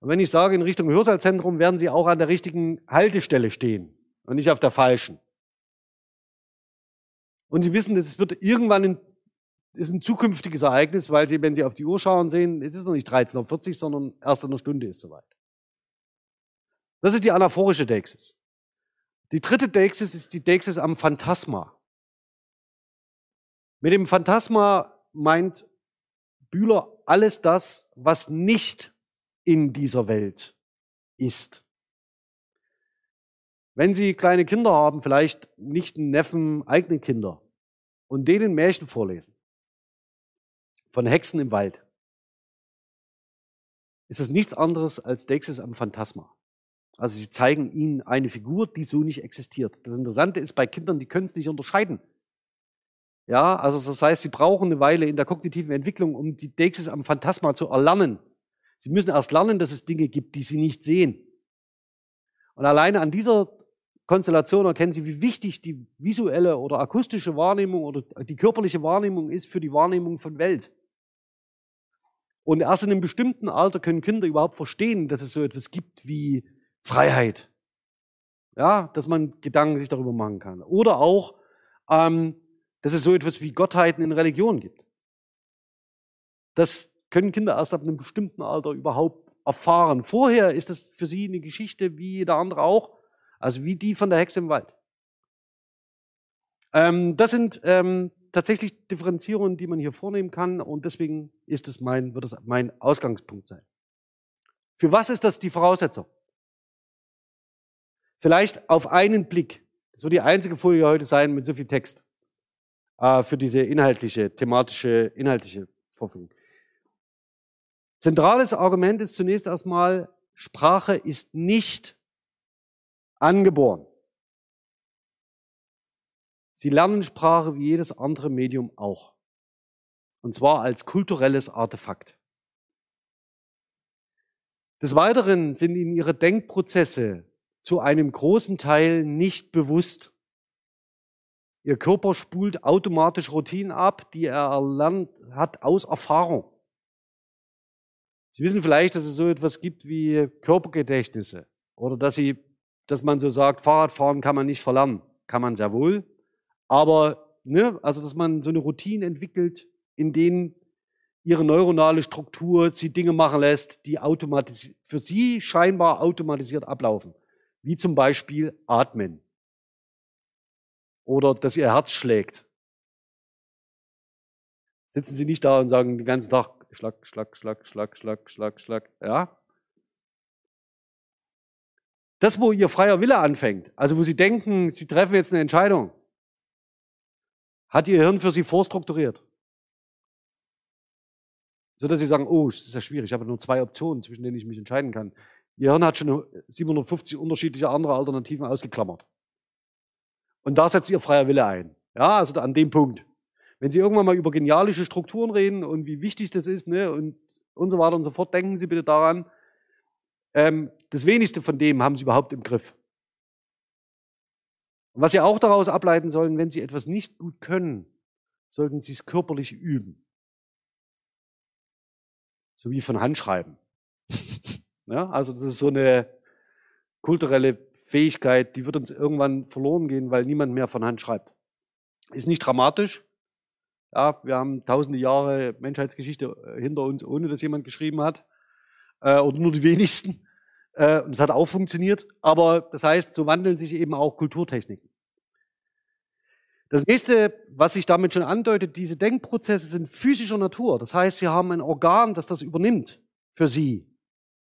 Und wenn ich sage in Richtung Hörsaalzentrum, werden Sie auch an der richtigen Haltestelle stehen und nicht auf der falschen. Und Sie wissen, es wird irgendwann ein, ist ein zukünftiges Ereignis, weil Sie, wenn Sie auf die Uhr schauen, sehen, es ist noch nicht 13.40 Uhr, sondern erst in einer Stunde ist soweit. Das ist die anaphorische Deixis. Die dritte Deixis ist die Deixis am Phantasma. Mit dem Phantasma meint Bühler alles das, was nicht in dieser Welt ist. Wenn Sie kleine Kinder haben, vielleicht nicht einen Neffen, eigene Kinder, und denen Märchen vorlesen, von Hexen im Wald, ist es nichts anderes als Dexis am Phantasma. Also sie zeigen ihnen eine Figur, die so nicht existiert. Das Interessante ist bei Kindern, die können es nicht unterscheiden. Ja, also das heißt, sie brauchen eine Weile in der kognitiven Entwicklung, um die Dexis am Phantasma zu erlernen. Sie müssen erst lernen, dass es Dinge gibt, die sie nicht sehen. Und alleine an dieser Konstellation erkennen sie, wie wichtig die visuelle oder akustische Wahrnehmung oder die körperliche Wahrnehmung ist für die Wahrnehmung von Welt. Und erst in einem bestimmten Alter können Kinder überhaupt verstehen, dass es so etwas gibt wie Freiheit. Ja, dass man Gedanken sich darüber machen kann. Oder auch, ähm, dass es so etwas wie Gottheiten in Religion gibt. Das können Kinder erst ab einem bestimmten Alter überhaupt erfahren. Vorher ist es für sie eine Geschichte wie jeder andere auch, also wie die von der Hexe im Wald. Ähm, das sind ähm, tatsächlich Differenzierungen, die man hier vornehmen kann und deswegen ist es mein, wird es mein Ausgangspunkt sein. Für was ist das die Voraussetzung? Vielleicht auf einen Blick. Das wird die einzige Folie heute sein mit so viel Text äh, für diese inhaltliche, thematische, inhaltliche Vorführung. Zentrales Argument ist zunächst erstmal, Sprache ist nicht angeboren. Sie lernen Sprache wie jedes andere Medium auch. Und zwar als kulturelles Artefakt. Des Weiteren sind ihnen ihre Denkprozesse zu einem großen Teil nicht bewusst. Ihr Körper spult automatisch Routinen ab, die er erlernt hat aus Erfahrung. Sie wissen vielleicht, dass es so etwas gibt wie Körpergedächtnisse oder dass sie, dass man so sagt, Fahrradfahren kann man nicht verlernen. Kann man sehr wohl. Aber, ne, also, dass man so eine Routine entwickelt, in denen ihre neuronale Struktur sie Dinge machen lässt, die für sie scheinbar automatisiert ablaufen wie zum Beispiel Atmen oder dass ihr Herz schlägt. Sitzen Sie nicht da und sagen den ganzen Tag Schlag, Schlag, Schlag, Schlag, Schlag, Schlag, Schlag, ja? Das, wo Ihr freier Wille anfängt, also wo Sie denken, Sie treffen jetzt eine Entscheidung, hat Ihr Hirn für Sie vorstrukturiert. So dass Sie sagen, oh, das ist ja schwierig, ich habe nur zwei Optionen, zwischen denen ich mich entscheiden kann. Ihr Hirn hat schon 750 unterschiedliche andere Alternativen ausgeklammert. Und da setzt ihr freier Wille ein. Ja, also an dem Punkt. Wenn Sie irgendwann mal über genialische Strukturen reden und wie wichtig das ist, ne, und, und so weiter und so fort, denken Sie bitte daran, ähm, das wenigste von dem haben Sie überhaupt im Griff. Und was Sie auch daraus ableiten sollen, wenn Sie etwas nicht gut können, sollten Sie es körperlich üben. So wie von Handschreiben. Ja, also das ist so eine kulturelle Fähigkeit, die wird uns irgendwann verloren gehen, weil niemand mehr von Hand schreibt. Ist nicht dramatisch. Ja, wir haben tausende Jahre Menschheitsgeschichte äh, hinter uns, ohne dass jemand geschrieben hat. Äh, oder nur die wenigsten. Äh, und es hat auch funktioniert. Aber das heißt, so wandeln sich eben auch Kulturtechniken. Das nächste, was sich damit schon andeutet, diese Denkprozesse sind physischer Natur. Das heißt, sie haben ein Organ, das das übernimmt für sie.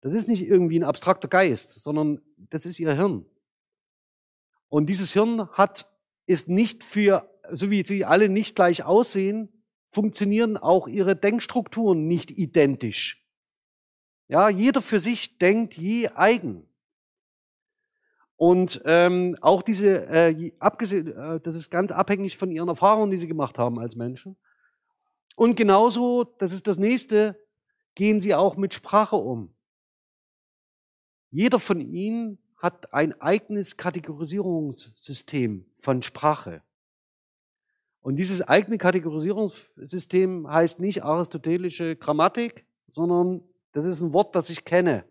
Das ist nicht irgendwie ein abstrakter Geist, sondern das ist ihr Hirn. Und dieses Hirn hat, ist nicht für, so wie sie alle nicht gleich aussehen, funktionieren auch ihre Denkstrukturen nicht identisch. Ja, jeder für sich denkt je eigen. Und ähm, auch diese, äh, abgesehen, äh, das ist ganz abhängig von ihren Erfahrungen, die sie gemacht haben als Menschen. Und genauso, das ist das nächste, gehen sie auch mit Sprache um. Jeder von ihnen hat ein eigenes Kategorisierungssystem von Sprache. Und dieses eigene Kategorisierungssystem heißt nicht aristotelische Grammatik, sondern das ist ein Wort, das ich kenne.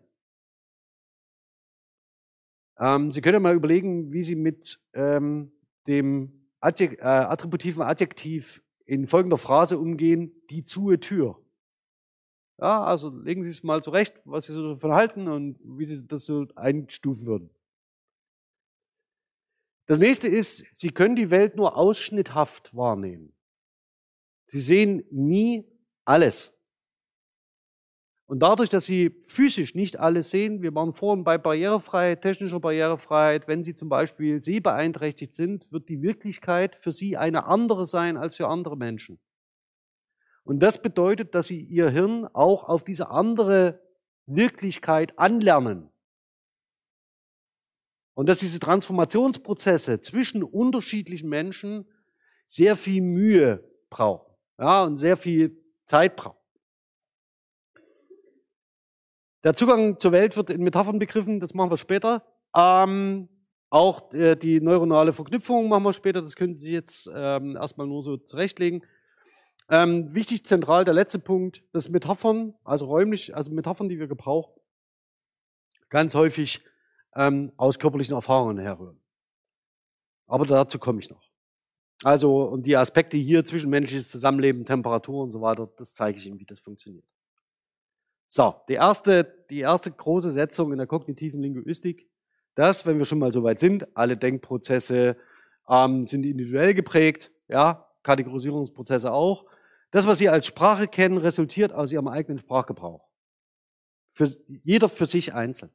Ähm, Sie können mal überlegen, wie Sie mit ähm, dem Adjek äh, attributiven Adjektiv in folgender Phrase umgehen, die zuhe Tür. Ja, also legen Sie es mal zurecht, was Sie so davon halten und wie Sie das so einstufen würden. Das nächste ist, Sie können die Welt nur ausschnitthaft wahrnehmen. Sie sehen nie alles. Und dadurch, dass Sie physisch nicht alles sehen, wir waren vorhin bei Barrierefreiheit, technischer Barrierefreiheit, wenn Sie zum Beispiel sehbeeinträchtigt sind, wird die Wirklichkeit für Sie eine andere sein als für andere Menschen. Und das bedeutet, dass Sie Ihr Hirn auch auf diese andere Wirklichkeit anlernen. Und dass diese Transformationsprozesse zwischen unterschiedlichen Menschen sehr viel Mühe brauchen ja, und sehr viel Zeit brauchen. Der Zugang zur Welt wird in Metaphern begriffen, das machen wir später. Ähm, auch äh, die neuronale Verknüpfung machen wir später, das können Sie jetzt ähm, erstmal nur so zurechtlegen. Ähm, wichtig, zentral, der letzte Punkt, das Metaphern, also räumlich, also Metaphern, die wir gebrauchen, ganz häufig ähm, aus körperlichen Erfahrungen herrühren. Aber dazu komme ich noch. Also, und die Aspekte hier, zwischenmenschliches Zusammenleben, Temperatur und so weiter, das zeige ich Ihnen, wie das funktioniert. So, die erste, die erste große Setzung in der kognitiven Linguistik, dass, wenn wir schon mal so weit sind, alle Denkprozesse ähm, sind individuell geprägt, ja, Kategorisierungsprozesse auch. Das, was Sie als Sprache kennen, resultiert aus Ihrem eigenen Sprachgebrauch. Für, jeder für sich einzeln.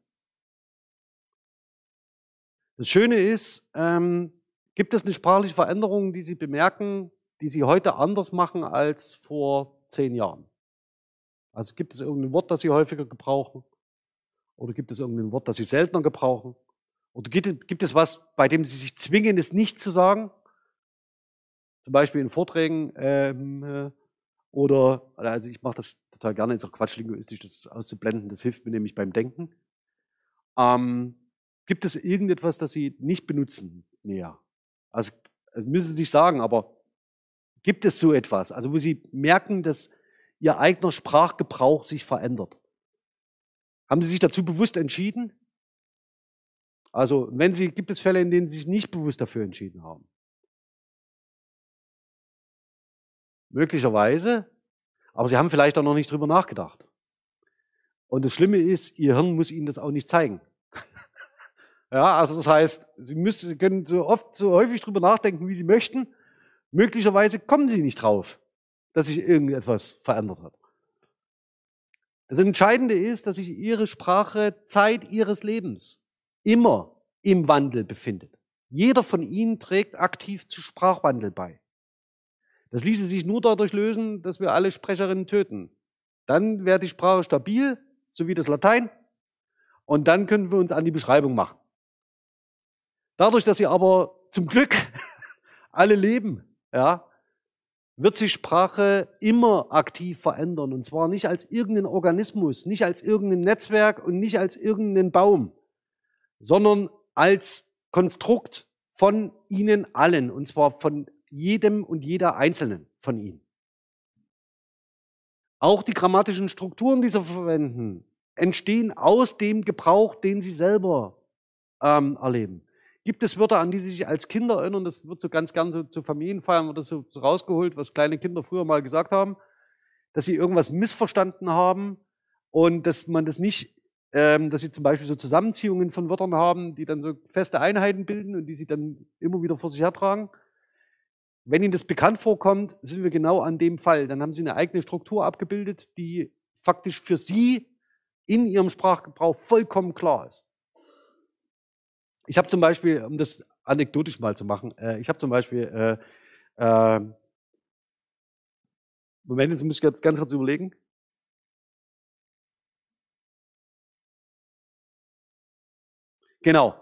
Das Schöne ist, ähm, gibt es eine sprachliche Veränderung, die Sie bemerken, die Sie heute anders machen als vor zehn Jahren? Also gibt es irgendein Wort, das Sie häufiger gebrauchen? Oder gibt es irgendein Wort, das Sie seltener gebrauchen? Oder gibt, gibt es was, bei dem Sie sich zwingen, es nicht zu sagen? Zum Beispiel in Vorträgen ähm, äh, oder, also ich mache das total gerne, ist auch quatschlinguistisch, das auszublenden, das hilft mir nämlich beim Denken. Ähm, gibt es irgendetwas, das Sie nicht benutzen mehr? Also müssen Sie nicht sagen, aber gibt es so etwas? Also wo Sie merken, dass ihr eigener Sprachgebrauch sich verändert. Haben Sie sich dazu bewusst entschieden? Also, wenn Sie, gibt es Fälle, in denen Sie sich nicht bewusst dafür entschieden haben? Möglicherweise, aber Sie haben vielleicht auch noch nicht drüber nachgedacht. Und das Schlimme ist, Ihr Hirn muss Ihnen das auch nicht zeigen. ja, also das heißt, Sie müssen, Sie können so oft, so häufig drüber nachdenken, wie Sie möchten. Möglicherweise kommen Sie nicht drauf dass sich irgendetwas verändert hat. Das Entscheidende ist, dass sich ihre Sprache Zeit ihres Lebens immer im Wandel befindet. Jeder von ihnen trägt aktiv zu Sprachwandel bei. Das ließe sich nur dadurch lösen, dass wir alle Sprecherinnen töten. Dann wäre die Sprache stabil, so wie das Latein, und dann können wir uns an die Beschreibung machen. Dadurch, dass sie aber zum Glück alle leben, ja, wird sich Sprache immer aktiv verändern. Und zwar nicht als irgendein Organismus, nicht als irgendein Netzwerk und nicht als irgendein Baum, sondern als Konstrukt von Ihnen allen. Und zwar von jedem und jeder Einzelnen von Ihnen. Auch die grammatischen Strukturen, die Sie verwenden, entstehen aus dem Gebrauch, den Sie selber ähm, erleben. Gibt es Wörter, an die Sie sich als Kinder erinnern? Das wird so ganz gern so zu Familienfeiern oder so, so rausgeholt, was kleine Kinder früher mal gesagt haben, dass sie irgendwas missverstanden haben und dass man das nicht, ähm, dass sie zum Beispiel so Zusammenziehungen von Wörtern haben, die dann so feste Einheiten bilden und die sie dann immer wieder vor sich hertragen. Wenn Ihnen das bekannt vorkommt, sind wir genau an dem Fall. Dann haben Sie eine eigene Struktur abgebildet, die faktisch für Sie in Ihrem Sprachgebrauch vollkommen klar ist. Ich habe zum Beispiel, um das anekdotisch mal zu machen, äh, ich habe zum Beispiel, äh, äh, Moment, jetzt muss ich jetzt ganz kurz überlegen. Genau.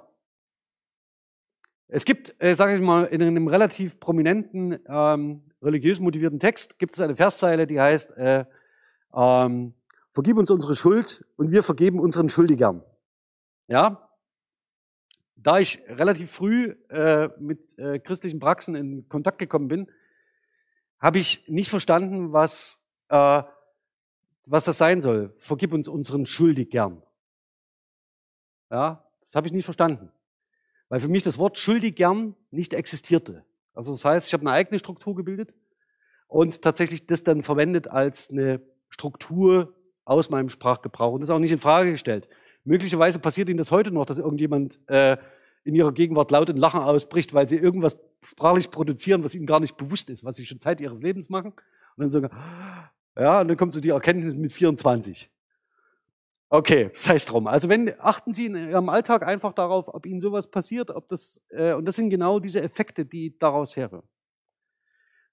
Es gibt, äh, sage ich mal, in einem relativ prominenten, ähm, religiös motivierten Text gibt es eine Verszeile, die heißt, äh, ähm, vergib uns unsere Schuld und wir vergeben unseren Schuldigern. Ja? Da ich relativ früh äh, mit äh, christlichen Praxen in Kontakt gekommen bin, habe ich nicht verstanden, was, äh, was das sein soll. Vergib uns unseren Schuldig gern. Ja, das habe ich nicht verstanden. Weil für mich das Wort schuldig gern nicht existierte. Also das heißt, ich habe eine eigene Struktur gebildet und tatsächlich das dann verwendet als eine Struktur aus meinem Sprachgebrauch und das auch nicht in Frage gestellt. Möglicherweise passiert Ihnen das heute noch, dass irgendjemand äh, in ihrer Gegenwart laut in Lachen ausbricht, weil sie irgendwas sprachlich produzieren, was ihnen gar nicht bewusst ist, was sie schon Zeit ihres Lebens machen. Und dann sagen, ja, und dann kommt so die Erkenntnis mit 24. Okay, sei es drum. Also wenn achten Sie in Ihrem Alltag einfach darauf, ob Ihnen sowas passiert, ob das äh, und das sind genau diese Effekte, die daraus herrühren.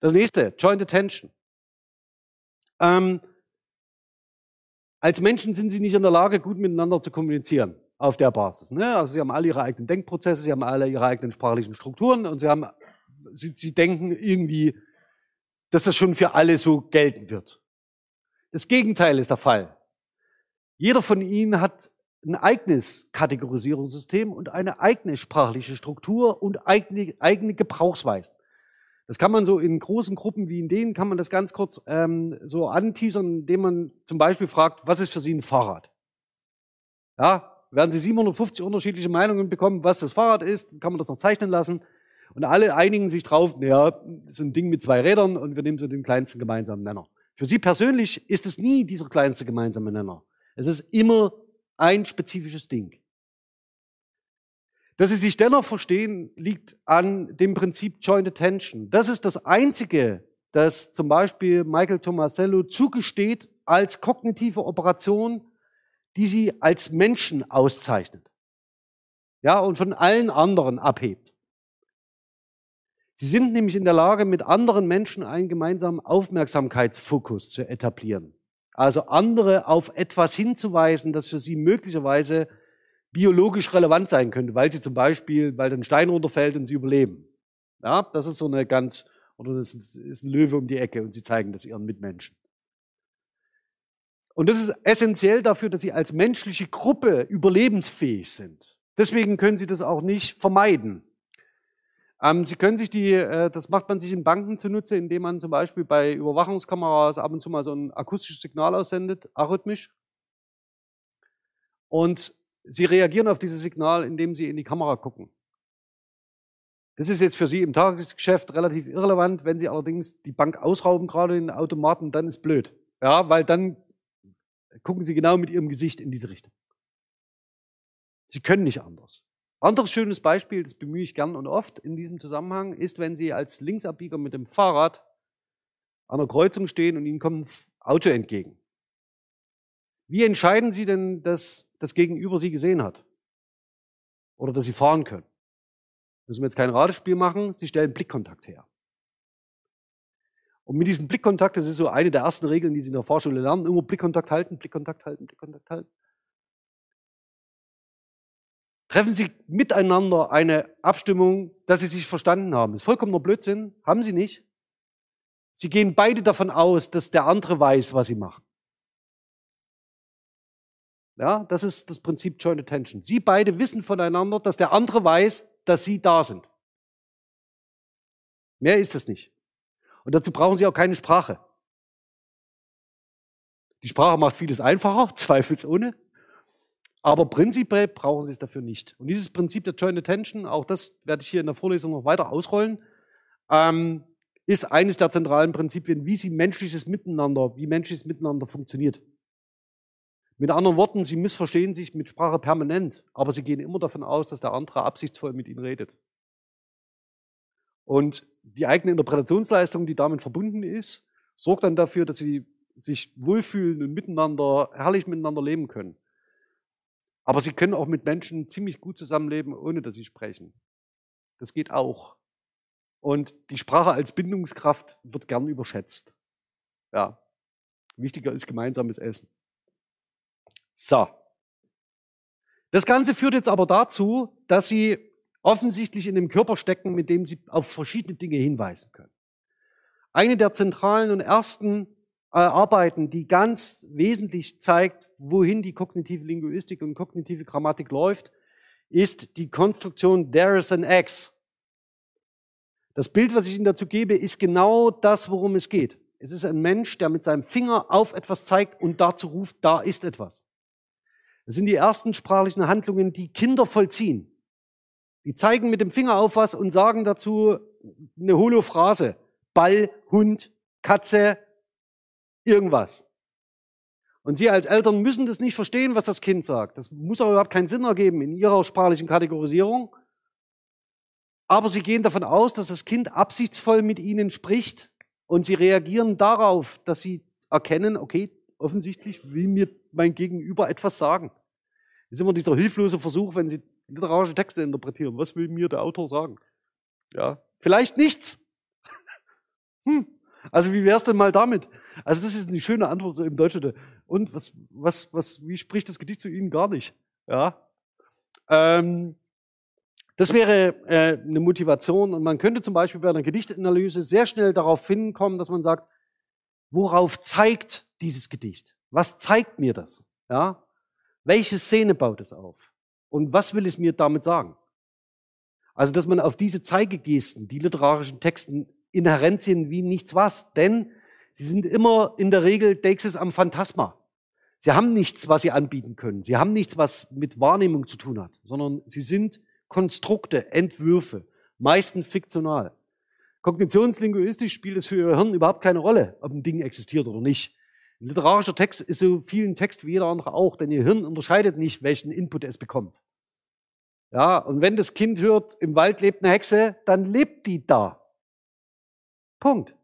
Das nächste, Joint Attention. Ähm, als Menschen sind Sie nicht in der Lage, gut miteinander zu kommunizieren auf der Basis. Ne? Also Sie haben alle Ihre eigenen Denkprozesse, Sie haben alle Ihre eigenen sprachlichen Strukturen und Sie haben, Sie, Sie denken irgendwie, dass das schon für alle so gelten wird. Das Gegenteil ist der Fall. Jeder von ihnen hat ein eigenes Kategorisierungssystem und eine eigene sprachliche Struktur und eigene, eigene Gebrauchsweisen. Das kann man so in großen Gruppen wie in denen, kann man das ganz kurz ähm, so anteasern, indem man zum Beispiel fragt, was ist für Sie ein Fahrrad? Ja, werden Sie 750 unterschiedliche Meinungen bekommen, was das Fahrrad ist, kann man das noch zeichnen lassen. Und alle einigen sich drauf, naja, so ein Ding mit zwei Rädern und wir nehmen so den kleinsten gemeinsamen Nenner. Für Sie persönlich ist es nie dieser kleinste gemeinsame Nenner. Es ist immer ein spezifisches Ding. Dass sie sich dennoch verstehen, liegt an dem Prinzip Joint Attention. Das ist das Einzige, das zum Beispiel Michael Tomasello zugesteht als kognitive Operation, die sie als Menschen auszeichnet. Ja, und von allen anderen abhebt. Sie sind nämlich in der Lage, mit anderen Menschen einen gemeinsamen Aufmerksamkeitsfokus zu etablieren. Also andere auf etwas hinzuweisen, das für sie möglicherweise biologisch relevant sein könnte, weil sie zum Beispiel, weil ein Stein runterfällt und sie überleben. Ja, das ist so eine ganz, oder das ist ein Löwe um die Ecke und sie zeigen das ihren Mitmenschen. Und das ist essentiell dafür, dass sie als menschliche Gruppe überlebensfähig sind. Deswegen können sie das auch nicht vermeiden. Ähm, Sie können sich die, äh, das macht man sich in Banken zunutze, indem man zum Beispiel bei Überwachungskameras ab und zu mal so ein akustisches Signal aussendet, arrhythmisch. Und Sie reagieren auf dieses Signal, indem Sie in die Kamera gucken. Das ist jetzt für Sie im Tagesgeschäft relativ irrelevant. Wenn Sie allerdings die Bank ausrauben, gerade in den Automaten, dann ist blöd. Ja, weil dann gucken Sie genau mit Ihrem Gesicht in diese Richtung. Sie können nicht anders. Anderes schönes Beispiel, das bemühe ich gern und oft in diesem Zusammenhang, ist, wenn Sie als Linksabbieger mit dem Fahrrad an der Kreuzung stehen und Ihnen kommt ein Auto entgegen. Wie entscheiden Sie denn, dass das Gegenüber Sie gesehen hat? Oder dass Sie fahren können? Müssen wir jetzt kein Radespiel machen, Sie stellen Blickkontakt her. Und mit diesem Blickkontakt, das ist so eine der ersten Regeln, die Sie in der Fahrschule lernen, immer Blickkontakt halten, Blickkontakt halten, Blickkontakt halten. Treffen Sie miteinander eine Abstimmung, dass Sie sich verstanden haben. Das ist vollkommener Blödsinn. Haben Sie nicht. Sie gehen beide davon aus, dass der andere weiß, was Sie machen. Ja, das ist das Prinzip Joint Attention. Sie beide wissen voneinander, dass der andere weiß, dass Sie da sind. Mehr ist es nicht. Und dazu brauchen Sie auch keine Sprache. Die Sprache macht vieles einfacher, zweifelsohne. Aber prinzipiell brauchen Sie es dafür nicht. Und dieses Prinzip der Joint Attention, auch das werde ich hier in der Vorlesung noch weiter ausrollen, ähm, ist eines der zentralen Prinzipien, wie Sie menschliches Miteinander, wie menschliches Miteinander funktioniert. Mit anderen Worten, Sie missverstehen sich mit Sprache permanent, aber Sie gehen immer davon aus, dass der andere absichtsvoll mit Ihnen redet. Und die eigene Interpretationsleistung, die damit verbunden ist, sorgt dann dafür, dass Sie sich wohlfühlen und miteinander, herrlich miteinander leben können. Aber sie können auch mit Menschen ziemlich gut zusammenleben, ohne dass sie sprechen. Das geht auch. Und die Sprache als Bindungskraft wird gern überschätzt. Ja. Wichtiger ist gemeinsames Essen. So. Das Ganze führt jetzt aber dazu, dass sie offensichtlich in dem Körper stecken, mit dem sie auf verschiedene Dinge hinweisen können. Eine der zentralen und ersten äh, Arbeiten, die ganz wesentlich zeigt, wohin die kognitive Linguistik und kognitive Grammatik läuft, ist die Konstruktion There is an X. Das Bild, was ich Ihnen dazu gebe, ist genau das, worum es geht. Es ist ein Mensch, der mit seinem Finger auf etwas zeigt und dazu ruft, da ist etwas. Das sind die ersten sprachlichen Handlungen, die Kinder vollziehen. Die zeigen mit dem Finger auf was und sagen dazu eine Holophrase. Ball, Hund, Katze, irgendwas. Und Sie als Eltern müssen das nicht verstehen, was das Kind sagt. Das muss auch überhaupt keinen Sinn ergeben in Ihrer sprachlichen Kategorisierung. Aber Sie gehen davon aus, dass das Kind absichtsvoll mit Ihnen spricht, Und sie reagieren darauf, dass sie erkennen, okay, offensichtlich will mir mein Gegenüber etwas sagen. Das ist immer dieser hilflose Versuch, wenn Sie literarische Texte interpretieren. Was will mir der Autor sagen? Ja, vielleicht nichts. Hm. Also wie wär's denn mal damit? Also das ist eine schöne Antwort im Deutschen. Und was, was, was, wie spricht das Gedicht zu Ihnen? Gar nicht. Ja. Ähm, das wäre äh, eine Motivation und man könnte zum Beispiel bei einer Gedichtanalyse sehr schnell darauf hinkommen, dass man sagt, worauf zeigt dieses Gedicht? Was zeigt mir das? Ja? Welche Szene baut es auf? Und was will es mir damit sagen? Also, dass man auf diese Zeigegesten, die literarischen Texten inhärent sind wie nichts was, denn sie sind immer in der Regel Dexes am Phantasma. Sie haben nichts, was sie anbieten können. Sie haben nichts, was mit Wahrnehmung zu tun hat, sondern sie sind Konstrukte, Entwürfe, meistens fiktional. Kognitionslinguistisch spielt es für Ihr Hirn überhaupt keine Rolle, ob ein Ding existiert oder nicht. Ein literarischer Text ist so viel ein Text wie jeder andere auch, denn Ihr Hirn unterscheidet nicht, welchen Input es bekommt. Ja, und wenn das Kind hört, im Wald lebt eine Hexe, dann lebt die da. Punkt.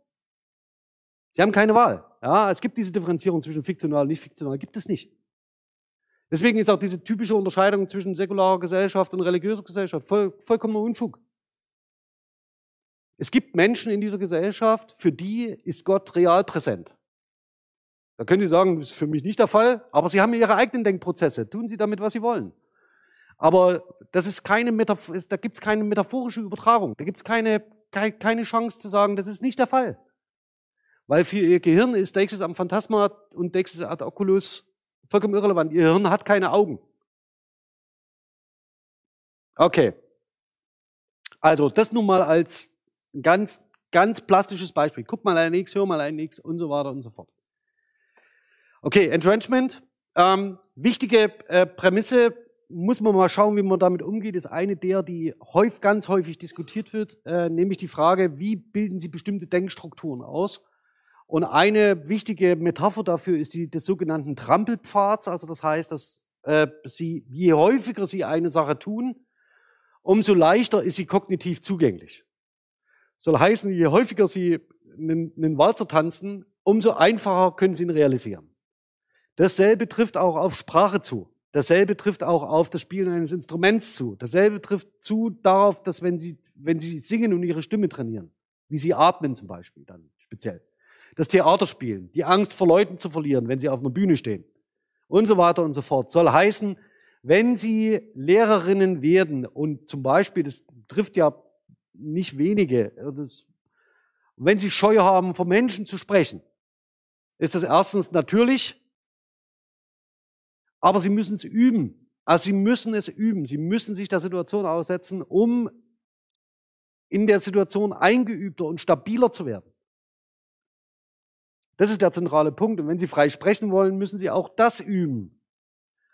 Sie haben keine Wahl. Ja, es gibt diese Differenzierung zwischen fiktional und nicht fiktional, gibt es nicht. Deswegen ist auch diese typische Unterscheidung zwischen säkularer Gesellschaft und religiöser Gesellschaft voll, vollkommener Unfug. Es gibt Menschen in dieser Gesellschaft, für die ist Gott real präsent. Da können Sie sagen, das ist für mich nicht der Fall, aber Sie haben Ihre eigenen Denkprozesse. Tun Sie damit, was Sie wollen. Aber das ist keine da gibt es keine metaphorische Übertragung. Da gibt es keine, keine Chance zu sagen, das ist nicht der Fall. Weil für Ihr Gehirn ist Deixis am Phantasma und Deixis ad oculus vollkommen irrelevant. Ihr Hirn hat keine Augen. Okay. Also das nun mal als ganz, ganz plastisches Beispiel. Guck mal ein X, hör mal ein X und so weiter und so fort. Okay, Entrenchment. Ähm, wichtige äh, Prämisse, muss man mal schauen, wie man damit umgeht, ist eine der, die häufig, ganz häufig diskutiert wird, äh, nämlich die Frage, wie bilden Sie bestimmte Denkstrukturen aus? Und eine wichtige Metapher dafür ist die des sogenannten Trampelpfads. Also das heißt, dass äh, Sie, je häufiger Sie eine Sache tun, umso leichter ist sie kognitiv zugänglich. Soll heißen, je häufiger Sie einen, einen Walzer tanzen, umso einfacher können Sie ihn realisieren. Dasselbe trifft auch auf Sprache zu. Dasselbe trifft auch auf das Spielen eines Instruments zu. Dasselbe trifft zu darauf, dass wenn Sie, wenn Sie singen und Ihre Stimme trainieren, wie Sie atmen zum Beispiel dann speziell. Das Theater spielen, die Angst vor Leuten zu verlieren, wenn Sie auf einer Bühne stehen und so weiter und so fort. Soll heißen, wenn Sie Lehrerinnen werden und zum Beispiel, das trifft ja nicht wenige, das, wenn Sie Scheu haben, vor Menschen zu sprechen, ist das erstens natürlich, aber sie müssen es üben. Also sie müssen es üben. Sie müssen sich der Situation aussetzen, um in der Situation eingeübter und stabiler zu werden. Das ist der zentrale Punkt. Und wenn Sie frei sprechen wollen, müssen Sie auch das üben.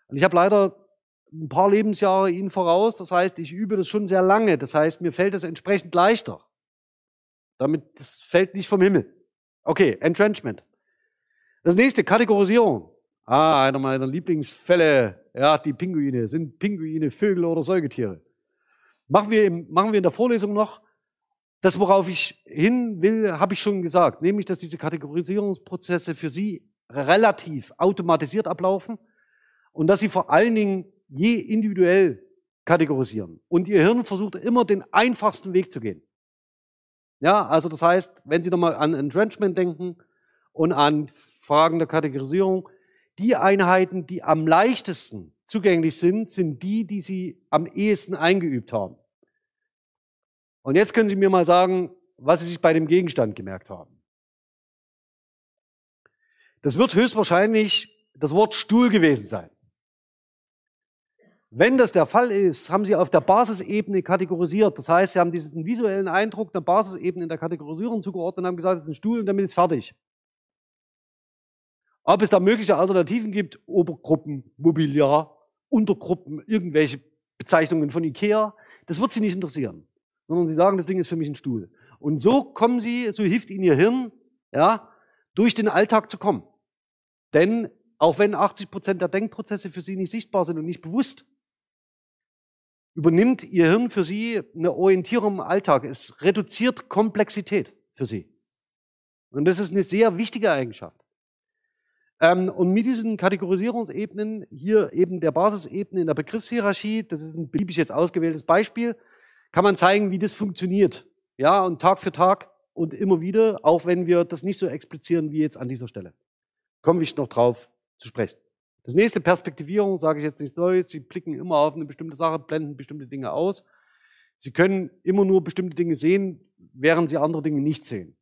Und ich habe leider ein paar Lebensjahre Ihnen voraus. Das heißt, ich übe das schon sehr lange. Das heißt, mir fällt es entsprechend leichter. Damit, das fällt nicht vom Himmel. Okay, Entrenchment. Das nächste, Kategorisierung. Ah, einer meiner Lieblingsfälle. Ja, die Pinguine. Sind Pinguine Vögel oder Säugetiere? Machen wir, im, machen wir in der Vorlesung noch. Das, worauf ich hin will, habe ich schon gesagt. Nämlich, dass diese Kategorisierungsprozesse für Sie relativ automatisiert ablaufen und dass Sie vor allen Dingen je individuell kategorisieren. Und Ihr Hirn versucht immer den einfachsten Weg zu gehen. Ja, also das heißt, wenn Sie nochmal an Entrenchment denken und an Fragen der Kategorisierung, die Einheiten, die am leichtesten zugänglich sind, sind die, die Sie am ehesten eingeübt haben. Und jetzt können Sie mir mal sagen, was Sie sich bei dem Gegenstand gemerkt haben. Das wird höchstwahrscheinlich das Wort Stuhl gewesen sein. Wenn das der Fall ist, haben Sie auf der Basisebene kategorisiert. Das heißt, Sie haben diesen visuellen Eindruck der Basisebene in der Kategorisierung zugeordnet und haben gesagt, das ist ein Stuhl und damit ist fertig. Ob es da mögliche Alternativen gibt, Obergruppen, Mobiliar, Untergruppen, irgendwelche Bezeichnungen von Ikea, das wird Sie nicht interessieren. Sondern Sie sagen, das Ding ist für mich ein Stuhl. Und so kommen Sie, so hilft Ihnen Ihr Hirn, ja, durch den Alltag zu kommen. Denn auch wenn 80 Prozent der Denkprozesse für Sie nicht sichtbar sind und nicht bewusst, übernimmt Ihr Hirn für Sie eine Orientierung im Alltag. Es reduziert Komplexität für Sie. Und das ist eine sehr wichtige Eigenschaft. Ähm, und mit diesen Kategorisierungsebenen, hier eben der Basisebene in der Begriffshierarchie, das ist ein beliebig jetzt ausgewähltes Beispiel, kann man zeigen, wie das funktioniert. Ja, und Tag für Tag und immer wieder, auch wenn wir das nicht so explizieren wie jetzt an dieser Stelle. Komme ich noch drauf zu sprechen. Das nächste Perspektivierung, sage ich jetzt nichts Neues, Sie blicken immer auf eine bestimmte Sache, blenden bestimmte Dinge aus. Sie können immer nur bestimmte Dinge sehen, während Sie andere Dinge nicht sehen.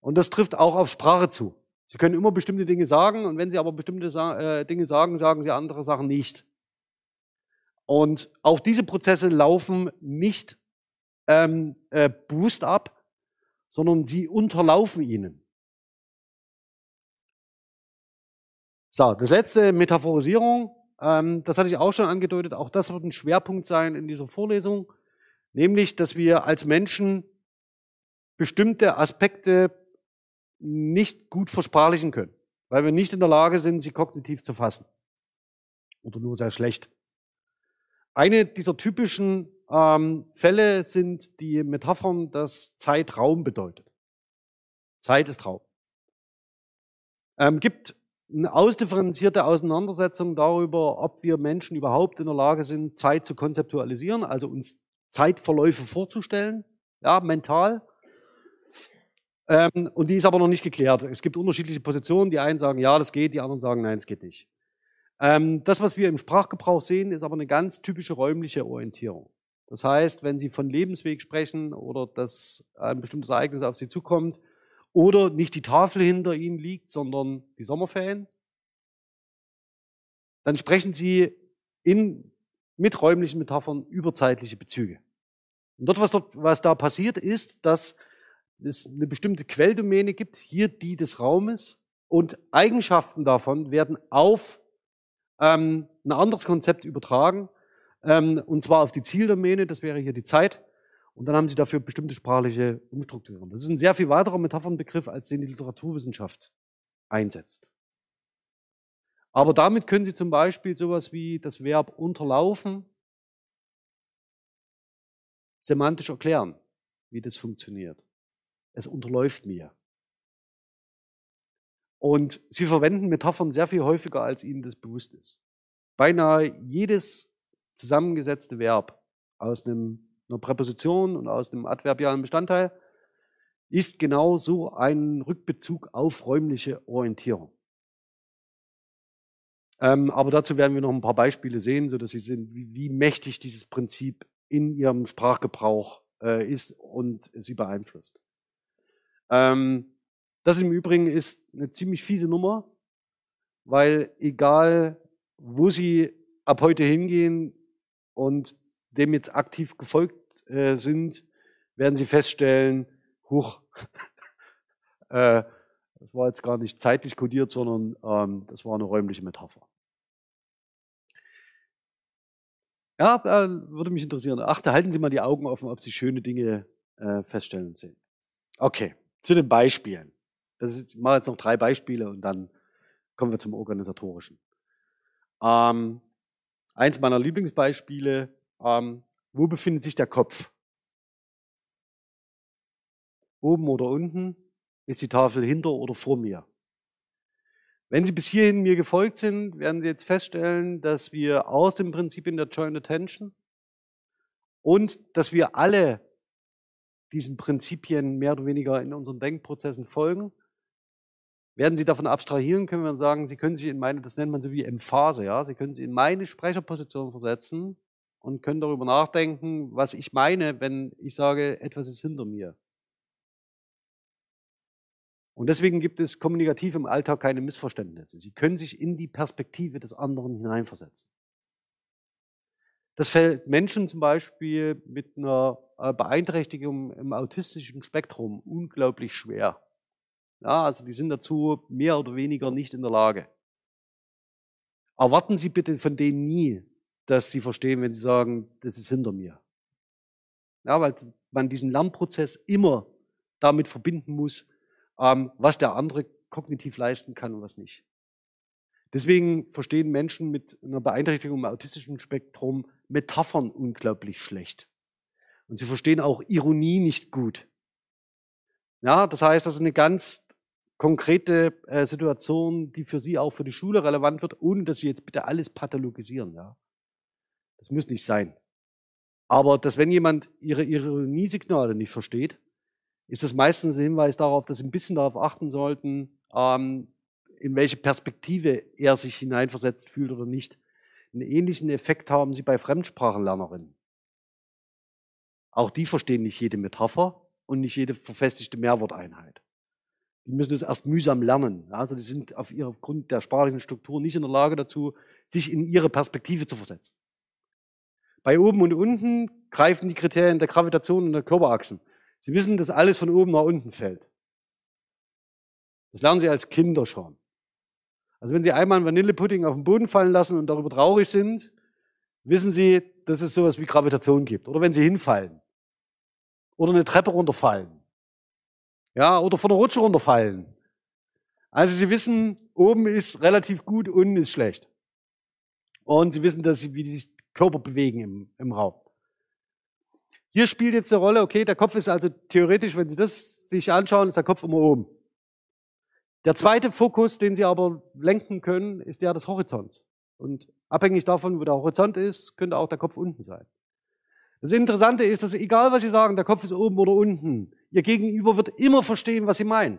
Und das trifft auch auf Sprache zu. Sie können immer bestimmte Dinge sagen und wenn Sie aber bestimmte äh, Dinge sagen, sagen Sie andere Sachen nicht. Und auch diese Prozesse laufen nicht ähm, äh, bewusst ab, sondern sie unterlaufen ihnen. So, das letzte Metaphorisierung, ähm, das hatte ich auch schon angedeutet, auch das wird ein Schwerpunkt sein in dieser Vorlesung, nämlich, dass wir als Menschen bestimmte Aspekte nicht gut versprachlichen können, weil wir nicht in der Lage sind, sie kognitiv zu fassen. Oder nur sehr schlecht. Eine dieser typischen ähm, Fälle sind die Metaphern, dass Zeit Raum bedeutet. Zeit ist Raum. Ähm, gibt eine ausdifferenzierte Auseinandersetzung darüber, ob wir Menschen überhaupt in der Lage sind, Zeit zu konzeptualisieren, also uns Zeitverläufe vorzustellen, ja, mental. Ähm, und die ist aber noch nicht geklärt. Es gibt unterschiedliche Positionen. Die einen sagen, ja, das geht, die anderen sagen, nein, es geht nicht. Ähm, das, was wir im Sprachgebrauch sehen, ist aber eine ganz typische räumliche Orientierung. Das heißt, wenn Sie von Lebensweg sprechen oder dass ein bestimmtes Ereignis auf Sie zukommt oder nicht die Tafel hinter Ihnen liegt, sondern die Sommerferien, dann sprechen Sie in, mit räumlichen Metaphern über zeitliche Bezüge. Und dort was, dort, was da passiert, ist, dass es eine bestimmte Quelldomäne gibt, hier die des Raumes, und Eigenschaften davon werden auf ähm, ein anderes Konzept übertragen, ähm, und zwar auf die Zieldomäne, das wäre hier die Zeit. Und dann haben sie dafür bestimmte sprachliche Umstrukturierungen. Das ist ein sehr viel weiterer Metaphernbegriff, als den die Literaturwissenschaft einsetzt. Aber damit können Sie zum Beispiel sowas wie das Verb unterlaufen semantisch erklären, wie das funktioniert. Es unterläuft mir. Und Sie verwenden Metaphern sehr viel häufiger, als Ihnen das bewusst ist. Beinahe jedes zusammengesetzte Verb aus einem, einer Präposition und aus einem adverbialen Bestandteil ist genau so ein Rückbezug auf räumliche Orientierung. Ähm, aber dazu werden wir noch ein paar Beispiele sehen, so dass Sie sehen, wie, wie mächtig dieses Prinzip in Ihrem Sprachgebrauch äh, ist und Sie beeinflusst. Ähm, das im Übrigen ist eine ziemlich fiese Nummer, weil egal, wo Sie ab heute hingehen, und dem jetzt aktiv gefolgt äh, sind, werden sie feststellen, huch, äh, das war jetzt gar nicht zeitlich kodiert, sondern ähm, das war eine räumliche Metapher. Ja, äh, würde mich interessieren. Achte, halten Sie mal die Augen offen, ob Sie schöne Dinge äh, feststellen und sehen. Okay, zu den Beispielen. Das ist, ich mache jetzt noch drei Beispiele und dann kommen wir zum Organisatorischen. Ähm, eins meiner Lieblingsbeispiele, ähm, wo befindet sich der Kopf? Oben oder unten? Ist die Tafel hinter oder vor mir? Wenn Sie bis hierhin mir gefolgt sind, werden Sie jetzt feststellen, dass wir aus dem Prinzip in der Joint Attention und dass wir alle diesen Prinzipien mehr oder weniger in unseren Denkprozessen folgen werden Sie davon abstrahieren, können wir sagen, Sie können sich in meine, das nennt man so wie Emphase, ja, Sie können sich in meine Sprecherposition versetzen und können darüber nachdenken, was ich meine, wenn ich sage, etwas ist hinter mir. Und deswegen gibt es kommunikativ im Alltag keine Missverständnisse. Sie können sich in die Perspektive des anderen hineinversetzen. Das fällt Menschen zum Beispiel mit einer äh, Beeinträchtigung im autistischen Spektrum unglaublich schwer. Ja, also die sind dazu mehr oder weniger nicht in der Lage. Erwarten Sie bitte von denen nie, dass sie verstehen, wenn sie sagen, das ist hinter mir. Ja, weil man diesen Lernprozess immer damit verbinden muss, ähm, was der andere kognitiv leisten kann und was nicht. Deswegen verstehen Menschen mit einer Beeinträchtigung im autistischen Spektrum Metaphern unglaublich schlecht. Und sie verstehen auch Ironie nicht gut. Ja, das heißt, das ist eine ganz konkrete äh, Situation, die für Sie auch für die Schule relevant wird, ohne dass Sie jetzt bitte alles pathologisieren. Ja, das muss nicht sein. Aber dass wenn jemand Ihre Ironiesignale nicht versteht, ist das meistens ein Hinweis darauf, dass Sie ein bisschen darauf achten sollten, ähm, in welche Perspektive er sich hineinversetzt fühlt oder nicht. Einen ähnlichen Effekt haben Sie bei Fremdsprachenlernerinnen. Auch die verstehen nicht jede Metapher und nicht jede verfestigte Mehrworteinheit. Die müssen es erst mühsam lernen. Also die sind auf ihrem Grund der sprachlichen Struktur nicht in der Lage dazu, sich in ihre Perspektive zu versetzen. Bei oben und unten greifen die Kriterien der Gravitation und der Körperachsen. Sie wissen, dass alles von oben nach unten fällt. Das lernen Sie als Kinder schon. Also wenn Sie einmal einen Vanillepudding auf den Boden fallen lassen und darüber traurig sind, wissen Sie, dass es sowas wie Gravitation gibt. Oder wenn Sie hinfallen. Oder eine Treppe runterfallen. Ja, oder von der Rutsche runterfallen. Also Sie wissen, oben ist relativ gut, unten ist schlecht. Und Sie wissen, dass Sie, wie die Körper bewegen im, im Raum. Hier spielt jetzt eine Rolle, okay, der Kopf ist also theoretisch, wenn Sie das sich anschauen, ist der Kopf immer oben. Der zweite Fokus, den Sie aber lenken können, ist der des Horizonts. Und abhängig davon, wo der Horizont ist, könnte auch der Kopf unten sein. Das Interessante ist, dass egal was Sie sagen, der Kopf ist oben oder unten, Ihr Gegenüber wird immer verstehen, was Sie meinen.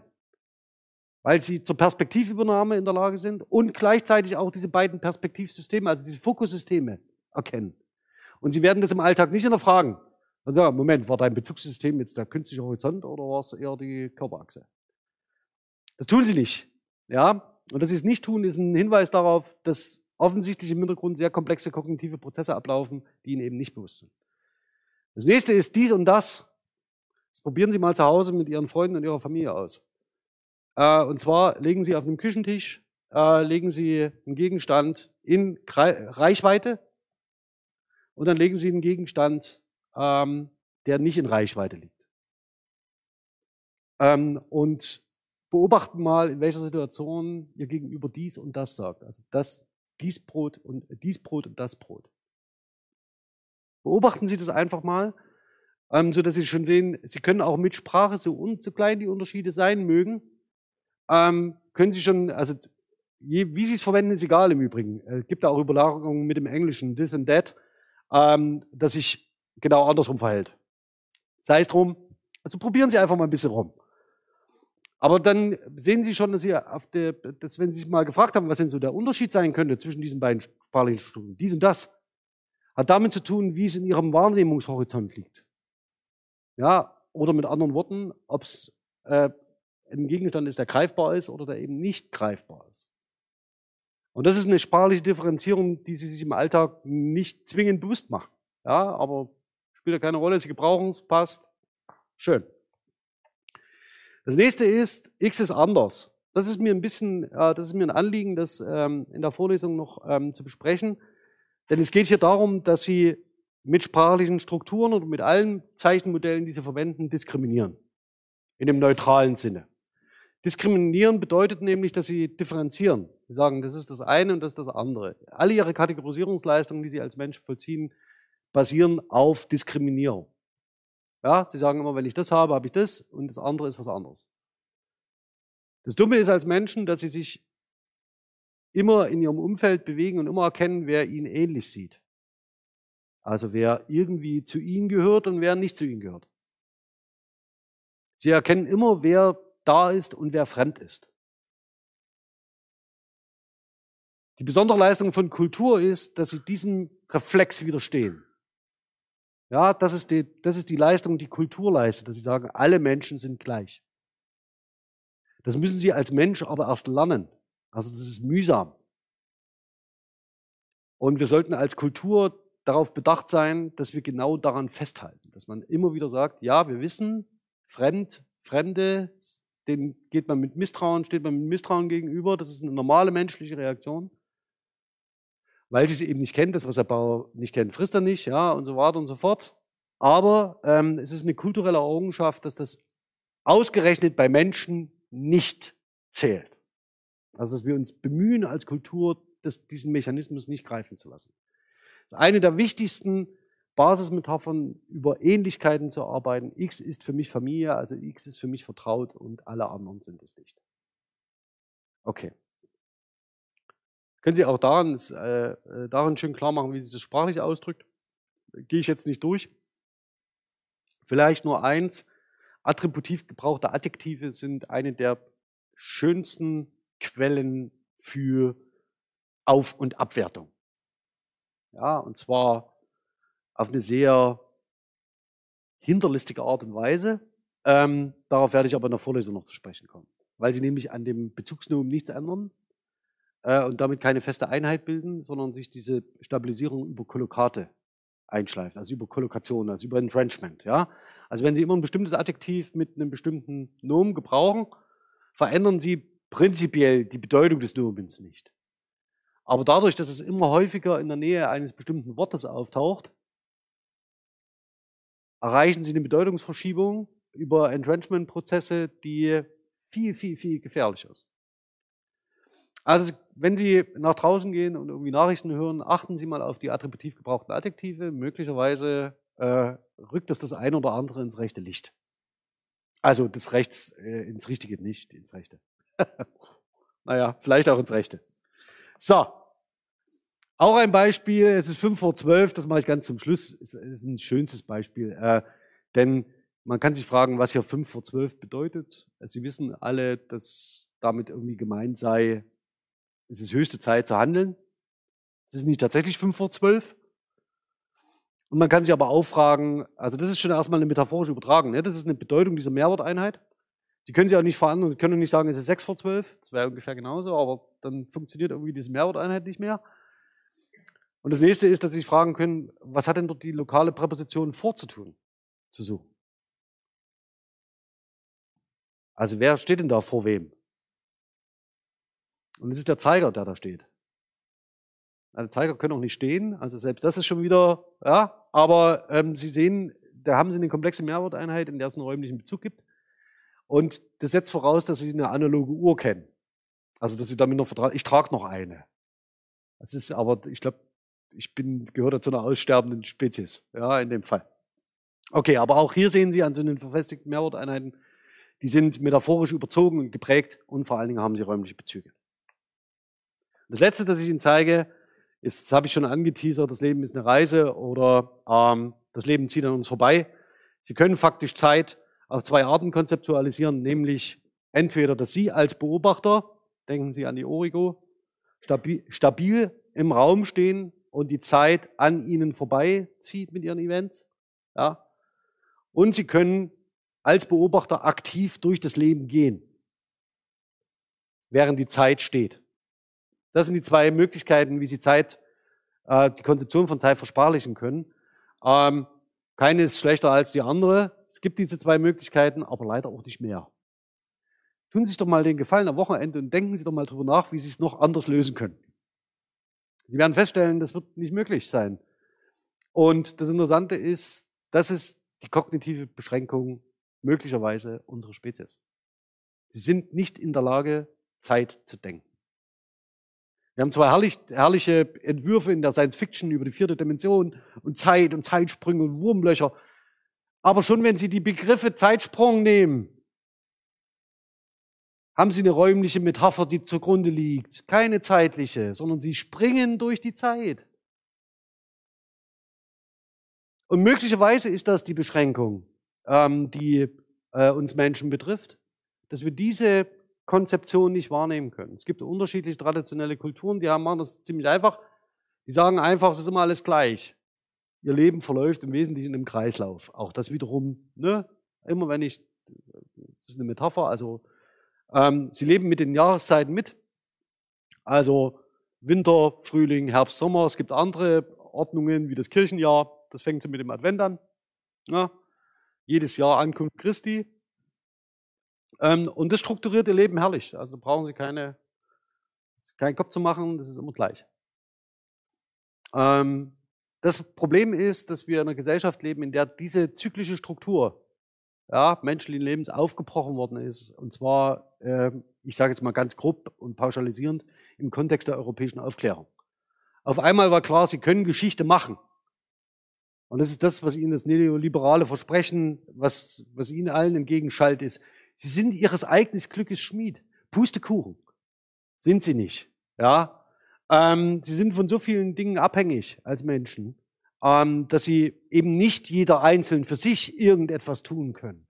Weil Sie zur Perspektivübernahme in der Lage sind und gleichzeitig auch diese beiden Perspektivsysteme, also diese Fokussysteme erkennen. Und Sie werden das im Alltag nicht hinterfragen. Und sagen, Moment, war dein Bezugssystem jetzt der künstliche Horizont oder war es eher die Körperachse? Das tun Sie nicht. Ja? Und dass Sie es nicht tun, ist ein Hinweis darauf, dass offensichtlich im Hintergrund sehr komplexe kognitive Prozesse ablaufen, die Ihnen eben nicht bewusst sind. Das nächste ist dies und das. Das probieren Sie mal zu Hause mit Ihren Freunden und Ihrer Familie aus. Äh, und zwar legen Sie auf dem Küchentisch, äh, legen Sie einen Gegenstand in Reichweite und dann legen Sie einen Gegenstand, ähm, der nicht in Reichweite liegt. Ähm, und beobachten mal, in welcher Situation Ihr Gegenüber dies und das sagt. Also das, dies Brot und dies Brot und das Brot. Beobachten Sie das einfach mal, ähm, so dass Sie schon sehen, Sie können auch mit Sprache, so, un, so klein die Unterschiede sein mögen, ähm, können Sie schon, also je, wie Sie es verwenden, ist egal im Übrigen. Es gibt da auch Überlagerungen mit dem Englischen, this and that, ähm, dass sich genau andersrum verhält. Sei es drum, also probieren Sie einfach mal ein bisschen rum. Aber dann sehen Sie schon, dass Sie auf der, dass wenn Sie sich mal gefragt haben, was denn so der Unterschied sein könnte zwischen diesen beiden sprachlichen Strukturen, dies und das, hat damit zu tun, wie es in ihrem Wahrnehmungshorizont liegt. Ja, oder mit anderen Worten, ob es äh, ein Gegenstand ist, der greifbar ist oder der eben nicht greifbar ist. Und das ist eine sprachliche Differenzierung, die Sie sich im Alltag nicht zwingend bewusst machen. Ja, aber spielt ja keine Rolle, Sie gebrauchen es, passt. Schön. Das nächste ist, X ist anders. Das ist mir ein bisschen, äh, das ist mir ein Anliegen, das ähm, in der Vorlesung noch ähm, zu besprechen. Denn es geht hier darum, dass Sie mit sprachlichen Strukturen oder mit allen Zeichenmodellen, die Sie verwenden, diskriminieren. In dem neutralen Sinne. Diskriminieren bedeutet nämlich, dass Sie differenzieren. Sie sagen, das ist das eine und das ist das andere. Alle Ihre Kategorisierungsleistungen, die Sie als Mensch vollziehen, basieren auf Diskriminierung. Ja, Sie sagen immer, wenn ich das habe, habe ich das und das andere ist was anderes. Das Dumme ist als Menschen, dass Sie sich immer in ihrem Umfeld bewegen und immer erkennen, wer ihnen ähnlich sieht. Also wer irgendwie zu ihnen gehört und wer nicht zu ihnen gehört. Sie erkennen immer, wer da ist und wer fremd ist. Die besondere Leistung von Kultur ist, dass sie diesem Reflex widerstehen. Ja, das ist die, das ist die Leistung, die Kultur leistet, dass sie sagen, alle Menschen sind gleich. Das müssen sie als Mensch aber erst lernen. Also das ist mühsam. Und wir sollten als Kultur darauf bedacht sein, dass wir genau daran festhalten, dass man immer wieder sagt, ja, wir wissen, Fremd, Fremde, denen geht man mit Misstrauen, steht man mit Misstrauen gegenüber, das ist eine normale menschliche Reaktion. Weil sie sie eben nicht kennt, das, was der Bauer nicht kennt, frisst er nicht, ja, und so weiter und so fort. Aber ähm, es ist eine kulturelle Errungenschaft, dass das ausgerechnet bei Menschen nicht zählt. Also dass wir uns bemühen als Kultur, das, diesen Mechanismus nicht greifen zu lassen. Das ist eine der wichtigsten Basismetaphern über Ähnlichkeiten zu arbeiten. X ist für mich Familie, also X ist für mich vertraut und alle anderen sind es nicht. Okay. Können Sie auch daran, äh, äh, daran schön klar machen, wie sich das sprachlich ausdrückt? Gehe ich jetzt nicht durch. Vielleicht nur eins. Attributiv gebrauchte Adjektive sind eine der schönsten Quellen für Auf- und Abwertung. Ja, und zwar auf eine sehr hinterlistige Art und Weise. Ähm, darauf werde ich aber in der Vorlesung noch zu sprechen kommen, weil sie nämlich an dem Bezugsnomen nichts ändern und damit keine feste Einheit bilden, sondern sich diese Stabilisierung über Kollokate einschleifen, also über Kollokation, also über Entrenchment. Ja? Also wenn Sie immer ein bestimmtes Adjektiv mit einem bestimmten Nomen gebrauchen, verändern Sie prinzipiell die Bedeutung des Nomens nicht. Aber dadurch, dass es immer häufiger in der Nähe eines bestimmten Wortes auftaucht, erreichen Sie eine Bedeutungsverschiebung über Entrenchment-Prozesse, die viel, viel, viel gefährlicher ist. Also wenn Sie nach draußen gehen und irgendwie Nachrichten hören, achten Sie mal auf die attributiv gebrauchten Adjektive. Möglicherweise äh, rückt das das eine oder andere ins rechte Licht. Also das Rechts äh, ins Richtige, nicht ins Rechte. naja, vielleicht auch ins Rechte. So. Auch ein Beispiel, es ist 5 vor 12, das mache ich ganz zum Schluss, es ist ein schönstes Beispiel. Äh, denn man kann sich fragen, was hier 5 vor 12 bedeutet. Sie wissen alle, dass damit irgendwie gemeint sei, es ist höchste Zeit zu handeln. Es ist nicht tatsächlich fünf vor zwölf. Und man kann sich aber auch fragen, also das ist schon erstmal eine metaphorische Übertragung, ne? das ist eine Bedeutung dieser Mehrworteinheit. Die können Sie auch nicht verändern, Sie können nicht sagen, es ist sechs vor zwölf, das wäre ungefähr genauso, aber dann funktioniert irgendwie diese Mehrworteinheit nicht mehr. Und das nächste ist, dass Sie sich fragen können, was hat denn dort die lokale Präposition vorzutun, zu suchen? Also wer steht denn da vor wem? Und es ist der Zeiger, der da steht. Also Zeiger können auch nicht stehen, also selbst das ist schon wieder, ja, aber ähm, Sie sehen, da haben Sie eine komplexe Mehrworteinheit, in der es einen räumlichen Bezug gibt. Und das setzt voraus, dass Sie eine analoge Uhr kennen. Also, dass Sie damit noch vertrauen. Ich trage noch eine. Das ist aber, ich glaube, ich bin, gehöre zu einer aussterbenden Spezies, ja, in dem Fall. Okay, aber auch hier sehen Sie an so einen verfestigten Mehrworteinheiten, die sind metaphorisch überzogen und geprägt und vor allen Dingen haben sie räumliche Bezüge. Das letzte, das ich Ihnen zeige, ist, das habe ich schon angeteasert, das Leben ist eine Reise oder ähm, das Leben zieht an uns vorbei. Sie können faktisch Zeit auf zwei Arten konzeptualisieren, nämlich entweder, dass Sie als Beobachter, denken Sie an die Origo, stabil, stabil im Raum stehen und die Zeit an Ihnen vorbeizieht mit Ihren Events. Ja. Und Sie können als Beobachter aktiv durch das Leben gehen, während die Zeit steht. Das sind die zwei Möglichkeiten, wie Sie Zeit, äh, die Konzeption von Zeit versprachlichen können. Ähm, keine ist schlechter als die andere. Es gibt diese zwei Möglichkeiten, aber leider auch nicht mehr. Tun Sie sich doch mal den Gefallen am Wochenende und denken Sie doch mal drüber nach, wie Sie es noch anders lösen können. Sie werden feststellen, das wird nicht möglich sein. Und das Interessante ist, das ist die kognitive Beschränkung möglicherweise unserer Spezies. Sie sind nicht in der Lage, Zeit zu denken. Wir haben zwar herrlich, herrliche Entwürfe in der Science Fiction über die vierte Dimension und Zeit und Zeitsprünge und Wurmlöcher. Aber schon wenn Sie die Begriffe Zeitsprung nehmen, haben Sie eine räumliche Metapher, die zugrunde liegt. Keine zeitliche, sondern Sie springen durch die Zeit. Und möglicherweise ist das die Beschränkung, ähm, die äh, uns Menschen betrifft, dass wir diese Konzeption nicht wahrnehmen können. Es gibt unterschiedliche traditionelle Kulturen, die machen das ziemlich einfach. Die sagen einfach, es ist immer alles gleich. Ihr Leben verläuft im Wesentlichen im Kreislauf. Auch das wiederum, ne, immer wenn ich, das ist eine Metapher, also ähm, sie leben mit den Jahreszeiten mit. Also Winter, Frühling, Herbst, Sommer. Es gibt andere Ordnungen wie das Kirchenjahr. Das fängt so mit dem Advent an. Ja. Jedes Jahr Ankunft Christi. Ähm, und das strukturiert ihr Leben herrlich. Also brauchen Sie keine, keinen Kopf zu machen, das ist immer gleich. Ähm, das Problem ist, dass wir in einer Gesellschaft leben, in der diese zyklische Struktur ja, menschlichen Lebens aufgebrochen worden ist. Und zwar, äh, ich sage jetzt mal ganz grob und pauschalisierend, im Kontext der europäischen Aufklärung. Auf einmal war klar, sie können Geschichte machen. Und das ist das, was Ihnen das neoliberale Versprechen, was, was Ihnen allen entgegenschallt, ist. Sie sind Ihres eigenen Glückes Schmied. Pustekuchen. Sind Sie nicht. Ja. Ähm, Sie sind von so vielen Dingen abhängig als Menschen, ähm, dass Sie eben nicht jeder einzeln für sich irgendetwas tun können.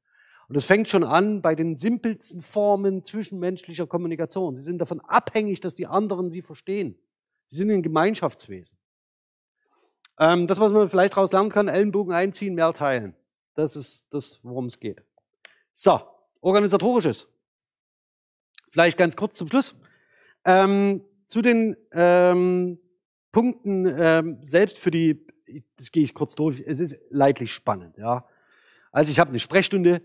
Und das fängt schon an bei den simpelsten Formen zwischenmenschlicher Kommunikation. Sie sind davon abhängig, dass die anderen sie verstehen. Sie sind ein Gemeinschaftswesen. Ähm, das, was man vielleicht daraus lernen kann, Ellenbogen einziehen, mehr teilen. Das ist das, worum es geht. So, organisatorisches. Vielleicht ganz kurz zum Schluss. Ähm, zu den ähm, Punkten ähm, selbst für die, das gehe ich kurz durch, es ist leidlich spannend. Ja. Also ich habe eine Sprechstunde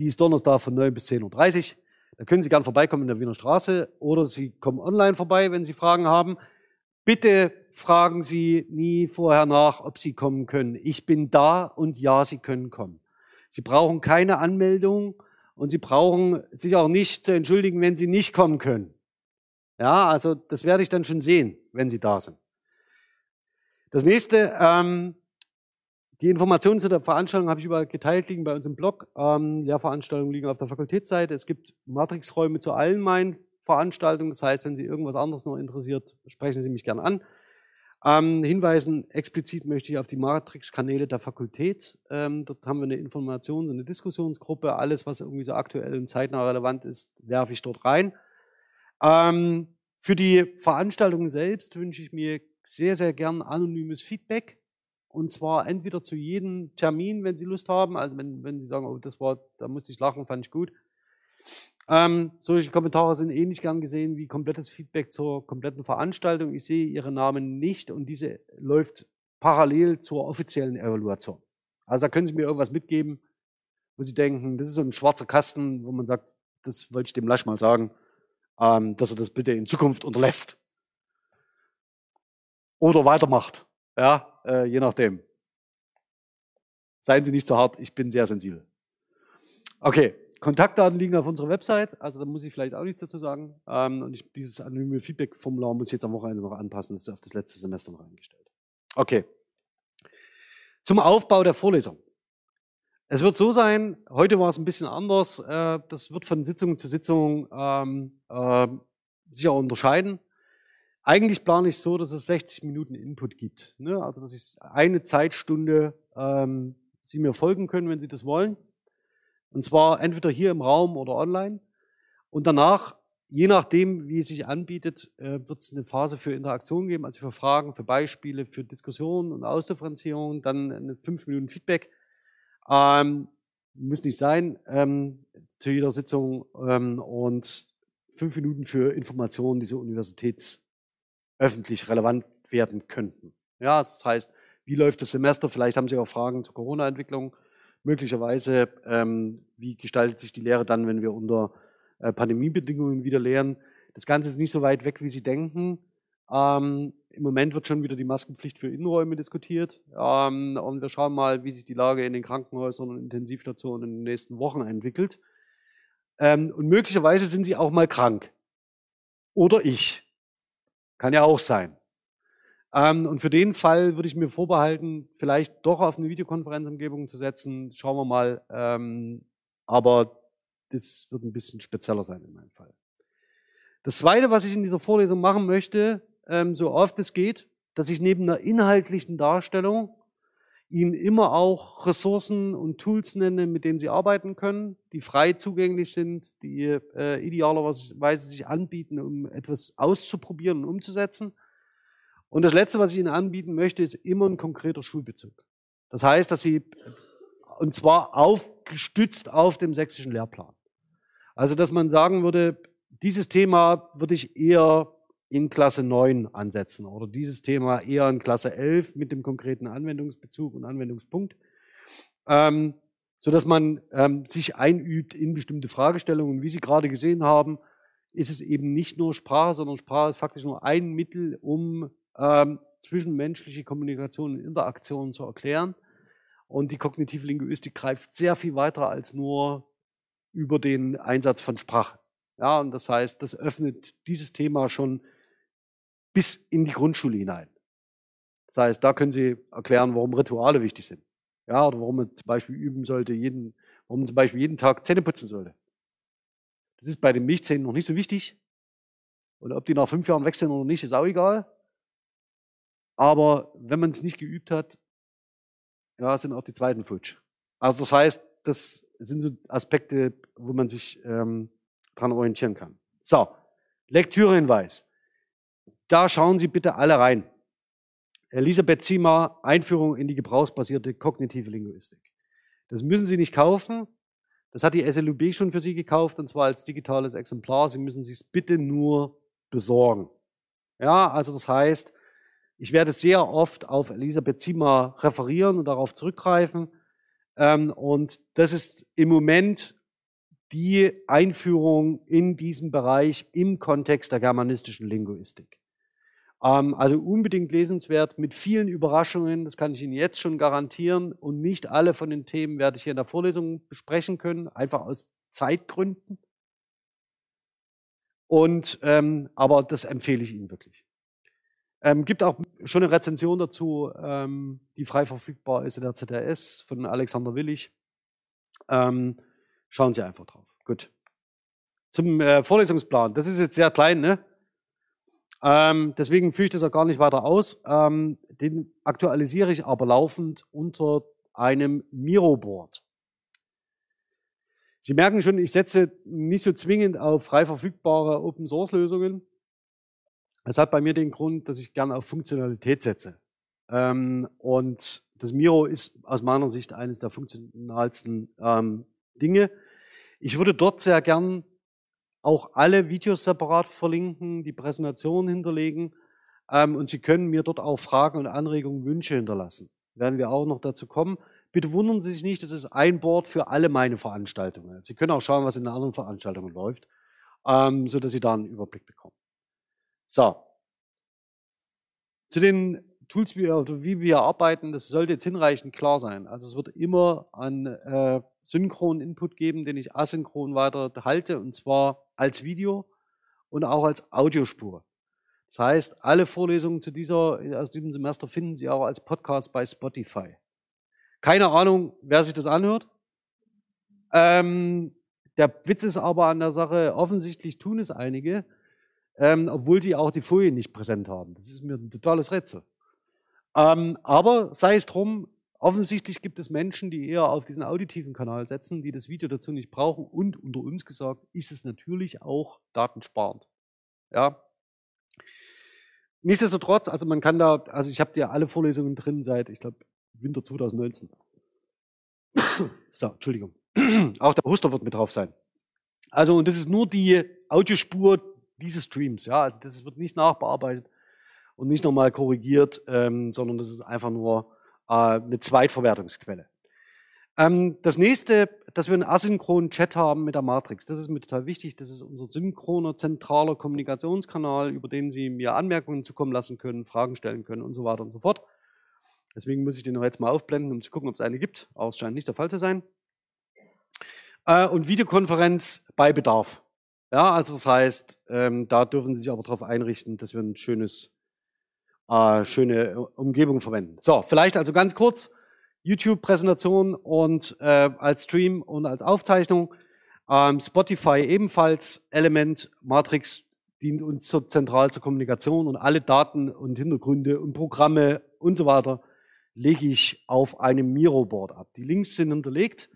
die ist Donnerstag von 9 bis 10.30 Uhr. Da können Sie gern vorbeikommen in der Wiener Straße oder Sie kommen online vorbei, wenn Sie Fragen haben. Bitte fragen Sie nie vorher nach, ob Sie kommen können. Ich bin da und ja, Sie können kommen. Sie brauchen keine Anmeldung und Sie brauchen sich auch nicht zu entschuldigen, wenn Sie nicht kommen können. Ja, also das werde ich dann schon sehen, wenn Sie da sind. Das nächste, ähm, die Informationen zu der Veranstaltung habe ich überall geteilt, liegen bei uns im Blog. Ähm, Lehrveranstaltungen liegen auf der Fakultätsseite. Es gibt Matrixräume zu allen meinen Veranstaltungen. Das heißt, wenn Sie irgendwas anderes noch interessiert, sprechen Sie mich gerne an. Ähm, hinweisen explizit möchte ich auf die Matrix-Kanäle der Fakultät. Ähm, dort haben wir eine Informations- und eine Diskussionsgruppe. Alles, was irgendwie so aktuell und zeitnah relevant ist, werfe ich dort rein. Ähm, für die Veranstaltung selbst wünsche ich mir sehr, sehr gern anonymes Feedback. Und zwar entweder zu jedem Termin, wenn Sie Lust haben. Also wenn, wenn Sie sagen, oh, das war, da musste ich lachen, fand ich gut. Ähm, solche Kommentare sind ähnlich eh gern gesehen wie komplettes Feedback zur kompletten Veranstaltung. Ich sehe Ihre Namen nicht und diese läuft parallel zur offiziellen Evaluation. Also da können Sie mir irgendwas mitgeben, wo Sie denken, das ist so ein schwarzer Kasten, wo man sagt, das wollte ich dem Lasch mal sagen, ähm, dass er das bitte in Zukunft unterlässt. Oder weitermacht. Ja, äh, je nachdem. Seien Sie nicht zu hart, ich bin sehr sensibel. Okay, Kontaktdaten liegen auf unserer Website, also da muss ich vielleicht auch nichts dazu sagen. Ähm, und ich, dieses anonyme Feedback-Formular muss ich jetzt am Wochenende noch anpassen, das ist auf das letzte Semester noch eingestellt. Okay. Zum Aufbau der Vorlesung. Es wird so sein, heute war es ein bisschen anders, äh, das wird von Sitzung zu Sitzung ähm, äh, sicher unterscheiden. Eigentlich plane ich so, dass es 60 Minuten Input gibt. Ne? Also dass ich eine Zeitstunde ähm, Sie mir folgen können, wenn Sie das wollen. Und zwar entweder hier im Raum oder online. Und danach, je nachdem, wie es sich anbietet, äh, wird es eine Phase für Interaktion geben, also für Fragen, für Beispiele, für Diskussionen und Ausdifferenzierung, dann eine fünf Minuten Feedback. Ähm, muss nicht sein ähm, zu jeder Sitzung ähm, und fünf Minuten für Informationen, diese Universitäts öffentlich relevant werden könnten. Ja, das heißt, wie läuft das Semester? Vielleicht haben Sie auch Fragen zur Corona-Entwicklung. Möglicherweise, ähm, wie gestaltet sich die Lehre dann, wenn wir unter äh, Pandemiebedingungen wieder lehren? Das Ganze ist nicht so weit weg, wie Sie denken. Ähm, Im Moment wird schon wieder die Maskenpflicht für Innenräume diskutiert. Ähm, und wir schauen mal, wie sich die Lage in den Krankenhäusern und Intensivstationen in den nächsten Wochen entwickelt. Ähm, und möglicherweise sind Sie auch mal krank. Oder ich. Kann ja auch sein. Ähm, und für den Fall würde ich mir vorbehalten, vielleicht doch auf eine Videokonferenzumgebung zu setzen. Schauen wir mal. Ähm, aber das wird ein bisschen spezieller sein in meinem Fall. Das Zweite, was ich in dieser Vorlesung machen möchte, ähm, so oft es geht, dass ich neben einer inhaltlichen Darstellung Ihnen immer auch Ressourcen und Tools nenne, mit denen Sie arbeiten können, die frei zugänglich sind, die äh, idealerweise sich anbieten, um etwas auszuprobieren und umzusetzen. Und das Letzte, was ich Ihnen anbieten möchte, ist immer ein konkreter Schulbezug. Das heißt, dass Sie, und zwar aufgestützt auf dem sächsischen Lehrplan. Also, dass man sagen würde, dieses Thema würde ich eher in Klasse 9 ansetzen oder dieses Thema eher in Klasse 11 mit dem konkreten Anwendungsbezug und Anwendungspunkt, ähm, so dass man ähm, sich einübt in bestimmte Fragestellungen. Wie Sie gerade gesehen haben, ist es eben nicht nur Sprache, sondern Sprache ist faktisch nur ein Mittel, um ähm, zwischenmenschliche Kommunikation und Interaktion zu erklären. Und die kognitive Linguistik greift sehr viel weiter als nur über den Einsatz von Sprache. Ja, und das heißt, das öffnet dieses Thema schon bis in die Grundschule hinein. Das heißt, da können Sie erklären, warum Rituale wichtig sind. Ja, oder warum man zum Beispiel üben sollte, jeden, warum man zum Beispiel jeden Tag Zähne putzen sollte. Das ist bei den Milchzähnen noch nicht so wichtig. Und ob die nach fünf Jahren wechseln oder nicht, ist auch egal. Aber wenn man es nicht geübt hat, ja, sind auch die zweiten futsch. Also das heißt, das sind so Aspekte, wo man sich ähm, dran orientieren kann. So, Lektürehinweis. Da schauen Sie bitte alle rein. Elisabeth Ziemer, Einführung in die gebrauchsbasierte kognitive Linguistik. Das müssen Sie nicht kaufen. Das hat die SLUB schon für Sie gekauft, und zwar als digitales Exemplar. Sie müssen sich es bitte nur besorgen. Ja, also das heißt, ich werde sehr oft auf Elisabeth Ziemer referieren und darauf zurückgreifen. Ähm, und das ist im Moment die Einführung in diesem Bereich im Kontext der germanistischen Linguistik. Ähm, also unbedingt lesenswert mit vielen Überraschungen, das kann ich Ihnen jetzt schon garantieren. Und nicht alle von den Themen werde ich hier in der Vorlesung besprechen können, einfach aus Zeitgründen. Und, ähm, aber das empfehle ich Ihnen wirklich. Ähm, gibt auch schon eine Rezension dazu, ähm, die frei verfügbar ist in der ZRS von Alexander Willig. Ähm, schauen Sie einfach drauf. Gut. Zum äh, Vorlesungsplan. Das ist jetzt sehr klein, ne? Ähm, deswegen führe ich das auch gar nicht weiter aus. Ähm, den aktualisiere ich aber laufend unter einem Miro-Board. Sie merken schon, ich setze nicht so zwingend auf frei verfügbare Open-Source-Lösungen. Das hat bei mir den Grund, dass ich gerne auf Funktionalität setze. Ähm, und das Miro ist aus meiner Sicht eines der funktionalsten ähm, Dinge. Ich würde dort sehr gern auch alle Videos separat verlinken, die Präsentation hinterlegen. Ähm, und Sie können mir dort auch Fragen und Anregungen, Wünsche hinterlassen. Werden wir auch noch dazu kommen. Bitte wundern Sie sich nicht, das ist ein Board für alle meine Veranstaltungen. Sie können auch schauen, was in den anderen Veranstaltungen läuft, ähm, so dass Sie da einen Überblick bekommen. So. Zu den Tools, wie, wie wir arbeiten, das sollte jetzt hinreichend klar sein. Also es wird immer einen äh, synchronen Input geben, den ich asynchron weiter halte, und zwar als Video und auch als Audiospur. Das heißt, alle Vorlesungen zu dieser, aus diesem Semester finden Sie auch als Podcast bei Spotify. Keine Ahnung, wer sich das anhört. Ähm, der Witz ist aber an der Sache, offensichtlich tun es einige, ähm, obwohl sie auch die Folien nicht präsent haben. Das ist mir ein totales Rätsel. Ähm, aber sei es drum, offensichtlich gibt es Menschen, die eher auf diesen auditiven Kanal setzen, die das Video dazu nicht brauchen und unter uns gesagt ist es natürlich auch datensparend. Ja. Nichtsdestotrotz, also man kann da, also ich habe ja alle Vorlesungen drin seit, ich glaube, Winter 2019. so, Entschuldigung. auch der Hoster wird mit drauf sein. Also, und das ist nur die Audiospur dieses Streams, ja. Also das wird nicht nachbearbeitet und nicht nochmal korrigiert, ähm, sondern das ist einfach nur äh, eine Zweitverwertungsquelle. Ähm, das nächste, dass wir einen asynchronen Chat haben mit der Matrix. Das ist mir total wichtig. Das ist unser synchroner, zentraler Kommunikationskanal, über den Sie mir Anmerkungen zukommen lassen können, Fragen stellen können und so weiter und so fort. Deswegen muss ich den noch jetzt mal aufblenden, um zu gucken, ob es eine gibt. Aber es scheint nicht der Fall zu sein. Äh, und Videokonferenz bei Bedarf. Ja, also das heißt, ähm, da dürfen Sie sich aber darauf einrichten, dass wir ein schönes äh, schöne Umgebung verwenden. So, vielleicht also ganz kurz YouTube-Präsentation und äh, als Stream und als Aufzeichnung. Ähm, Spotify ebenfalls Element Matrix dient uns zur, zentral zur Kommunikation und alle Daten und Hintergründe und Programme und so weiter lege ich auf einem Miro-Board ab. Die Links sind hinterlegt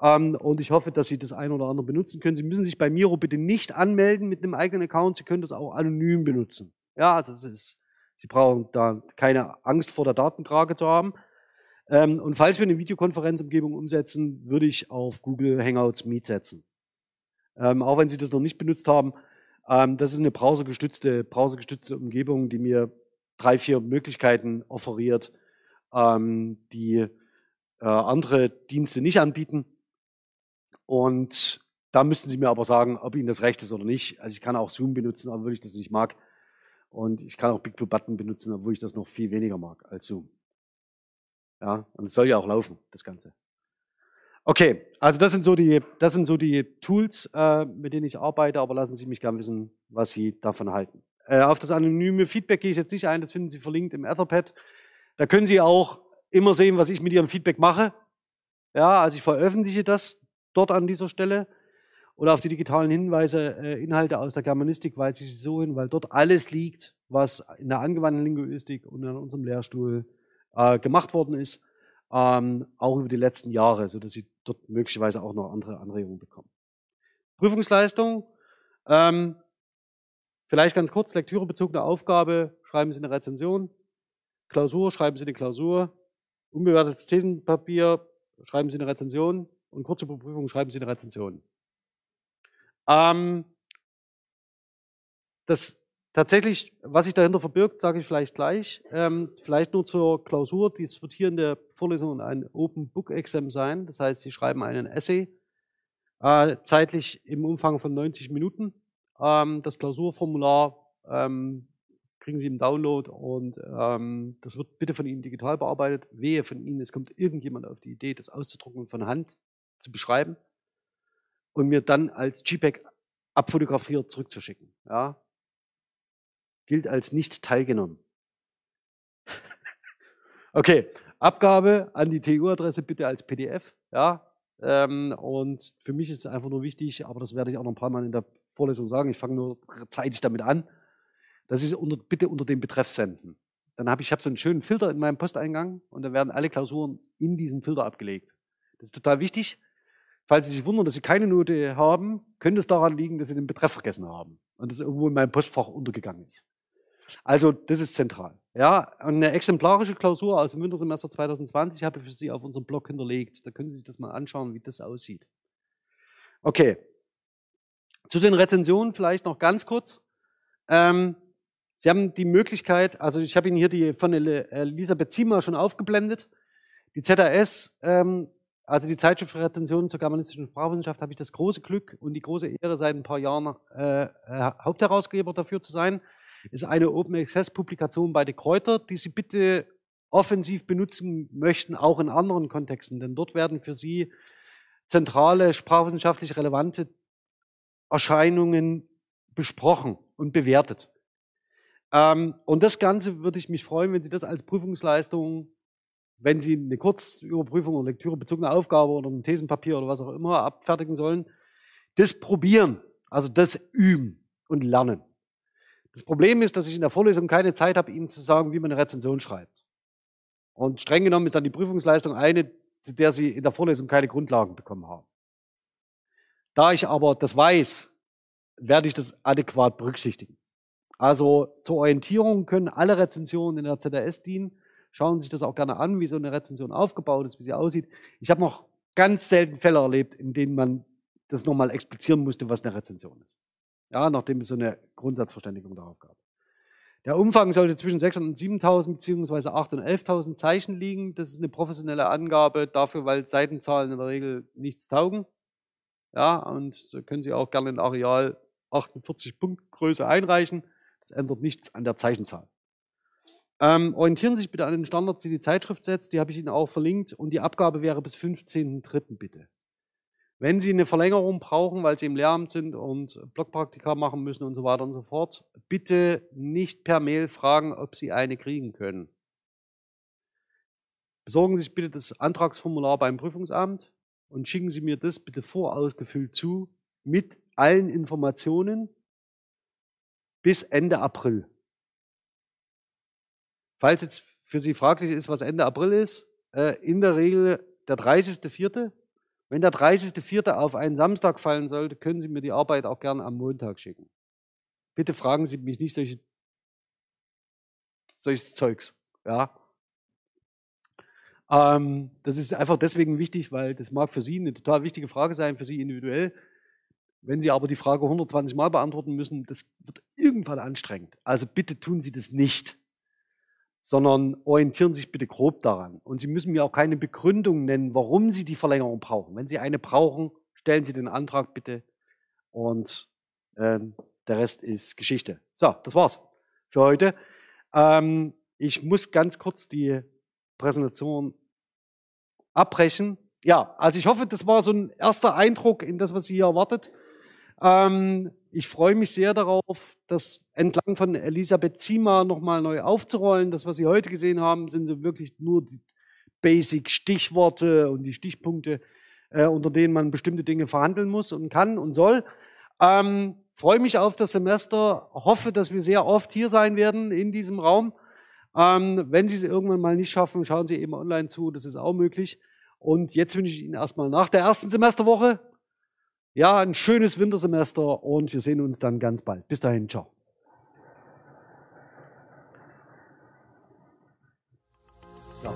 und ich hoffe, dass Sie das ein oder andere benutzen können. Sie müssen sich bei Miro bitte nicht anmelden mit einem eigenen Account. Sie können das auch anonym benutzen. Ja, also das ist Sie brauchen da keine Angst vor der Datenkrake zu haben. Ähm, und falls wir eine Videokonferenzumgebung umsetzen, würde ich auf Google Hangouts Meet setzen. Ähm, auch wenn Sie das noch nicht benutzt haben, ähm, das ist eine browsergestützte, browsergestützte Umgebung, die mir drei, vier Möglichkeiten offeriert, ähm, die äh, andere Dienste nicht anbieten. Und da müssten Sie mir aber sagen, ob Ihnen das recht ist oder nicht. Also ich kann auch Zoom benutzen, wenn ich das nicht mag, und ich kann auch Big Blue Button benutzen, obwohl ich das noch viel weniger mag als Zoom. Ja, und es soll ja auch laufen, das Ganze. Okay, also das sind so die, das sind so die Tools, äh, mit denen ich arbeite, aber lassen Sie mich gerne wissen, was Sie davon halten. Äh, auf das anonyme Feedback gehe ich jetzt nicht ein, das finden Sie verlinkt im Etherpad. Da können Sie auch immer sehen, was ich mit Ihrem Feedback mache. Ja, also ich veröffentliche das dort an dieser Stelle. Und auf die digitalen Hinweise, äh, Inhalte aus der Germanistik weise ich Sie so hin, weil dort alles liegt, was in der angewandten Linguistik und in unserem Lehrstuhl äh, gemacht worden ist, ähm, auch über die letzten Jahre, so dass Sie dort möglicherweise auch noch andere Anregungen bekommen. Prüfungsleistung, ähm, vielleicht ganz kurz, lektürebezogene Aufgabe, schreiben Sie eine Rezension. Klausur, schreiben Sie eine Klausur. Unbewertetes Thesenpapier, schreiben Sie eine Rezension. Und kurze Überprüfung, schreiben Sie eine Rezension. Ähm, das tatsächlich, was sich dahinter verbirgt, sage ich vielleicht gleich. Ähm, vielleicht nur zur Klausur. Dies wird hier in der Vorlesung ein Open Book Exam sein. Das heißt, Sie schreiben einen Essay, äh, zeitlich im Umfang von 90 Minuten. Ähm, das Klausurformular ähm, kriegen Sie im Download und ähm, das wird bitte von Ihnen digital bearbeitet. Wehe von Ihnen, es kommt irgendjemand auf die Idee, das auszudrucken von Hand zu beschreiben und mir dann als JPEG abfotografiert zurückzuschicken. Ja? Gilt als nicht teilgenommen. okay, Abgabe an die TU-Adresse bitte als PDF. Ja? Ähm, und für mich ist es einfach nur wichtig, aber das werde ich auch noch ein paar Mal in der Vorlesung sagen, ich fange nur zeitig damit an, das ist unter, bitte unter dem Betreff senden. Dann habe ich, ich so einen schönen Filter in meinem Posteingang und dann werden alle Klausuren in diesen Filter abgelegt. Das ist total wichtig. Falls Sie sich wundern, dass Sie keine Note haben, könnte es daran liegen, dass Sie den Betreff vergessen haben und das irgendwo in meinem Postfach untergegangen ist. Also das ist zentral. Ja, eine exemplarische Klausur aus dem Wintersemester 2020 habe ich für Sie auf unserem Blog hinterlegt. Da können Sie sich das mal anschauen, wie das aussieht. Okay. Zu den Rezensionen vielleicht noch ganz kurz. Ähm, Sie haben die Möglichkeit, also ich habe Ihnen hier die von Elisabeth Ziemer schon aufgeblendet. Die ZAS, ähm, also die Zeitschrift für Rezensionen zur germanistischen Sprachwissenschaft, habe ich das große Glück und die große Ehre, seit ein paar Jahren äh, äh, Hauptherausgeber dafür zu sein. Ist eine Open Access Publikation bei De Kräuter, die Sie bitte offensiv benutzen möchten, auch in anderen Kontexten, denn dort werden für Sie zentrale sprachwissenschaftlich relevante Erscheinungen besprochen und bewertet. Ähm, und das Ganze würde ich mich freuen, wenn Sie das als Prüfungsleistung, wenn Sie eine Kurzüberprüfung oder lektürebezogene Aufgabe oder ein Thesenpapier oder was auch immer abfertigen sollen, das probieren, also das üben und lernen. Das Problem ist, dass ich in der Vorlesung keine Zeit habe, Ihnen zu sagen, wie man eine Rezension schreibt. Und streng genommen ist dann die Prüfungsleistung eine, zu der Sie in der Vorlesung keine Grundlagen bekommen haben. Da ich aber das weiß, werde ich das adäquat berücksichtigen. Also zur Orientierung können alle Rezensionen in der ZRS dienen. Schauen Sie sich das auch gerne an, wie so eine Rezension aufgebaut ist, wie sie aussieht. Ich habe noch ganz selten Fälle erlebt, in denen man das nochmal explizieren musste, was eine Rezension ist. Ja, nachdem es so eine Grundsatzverständigung darauf gab. Der Umfang sollte zwischen 6.000 und 7.000 beziehungsweise 8.000 und 11.000 Zeichen liegen. Das ist eine professionelle Angabe dafür, weil Seitenzahlen in der Regel nichts taugen. Ja, und so können Sie auch gerne in Areal 48 Punktgröße einreichen. Es ändert nichts an der Zeichenzahl. Ähm, orientieren Sie sich bitte an den Standards, die die Zeitschrift setzt. Die habe ich Ihnen auch verlinkt. Und die Abgabe wäre bis 15.03. bitte. Wenn Sie eine Verlängerung brauchen, weil Sie im Lehramt sind und Blockpraktika machen müssen und so weiter und so fort, bitte nicht per Mail fragen, ob Sie eine kriegen können. Besorgen Sie sich bitte das Antragsformular beim Prüfungsamt und schicken Sie mir das bitte vorausgefüllt zu mit allen Informationen bis Ende April. Falls jetzt für Sie fraglich ist, was Ende April ist, äh, in der Regel der 30.04. Wenn der 30.04. auf einen Samstag fallen sollte, können Sie mir die Arbeit auch gerne am Montag schicken. Bitte fragen Sie mich nicht solche, solches Zeugs. Ja. Ähm, das ist einfach deswegen wichtig, weil das mag für Sie eine total wichtige Frage sein, für Sie individuell. Wenn Sie aber die Frage 120 Mal beantworten müssen, das wird irgendwann anstrengend. Also bitte tun Sie das nicht, sondern orientieren sich bitte grob daran. Und Sie müssen mir auch keine Begründung nennen, warum Sie die Verlängerung brauchen. Wenn Sie eine brauchen, stellen Sie den Antrag bitte und äh, der Rest ist Geschichte. So, das war's für heute. Ähm, ich muss ganz kurz die Präsentation abbrechen. Ja, also ich hoffe, das war so ein erster Eindruck in das, was Sie hier erwartet. Ähm, ich freue mich sehr darauf, das entlang von Elisabeth Ziemer nochmal neu aufzurollen. Das, was Sie heute gesehen haben, sind so wirklich nur die Basic-Stichworte und die Stichpunkte, äh, unter denen man bestimmte Dinge verhandeln muss und kann und soll. Ähm, freue mich auf das Semester, hoffe, dass wir sehr oft hier sein werden in diesem Raum. Ähm, wenn Sie es irgendwann mal nicht schaffen, schauen Sie eben online zu, das ist auch möglich. Und jetzt wünsche ich Ihnen erstmal nach der ersten Semesterwoche ja ein schönes Wintersemester und wir sehen uns dann ganz bald. Bis dahin, ciao. So.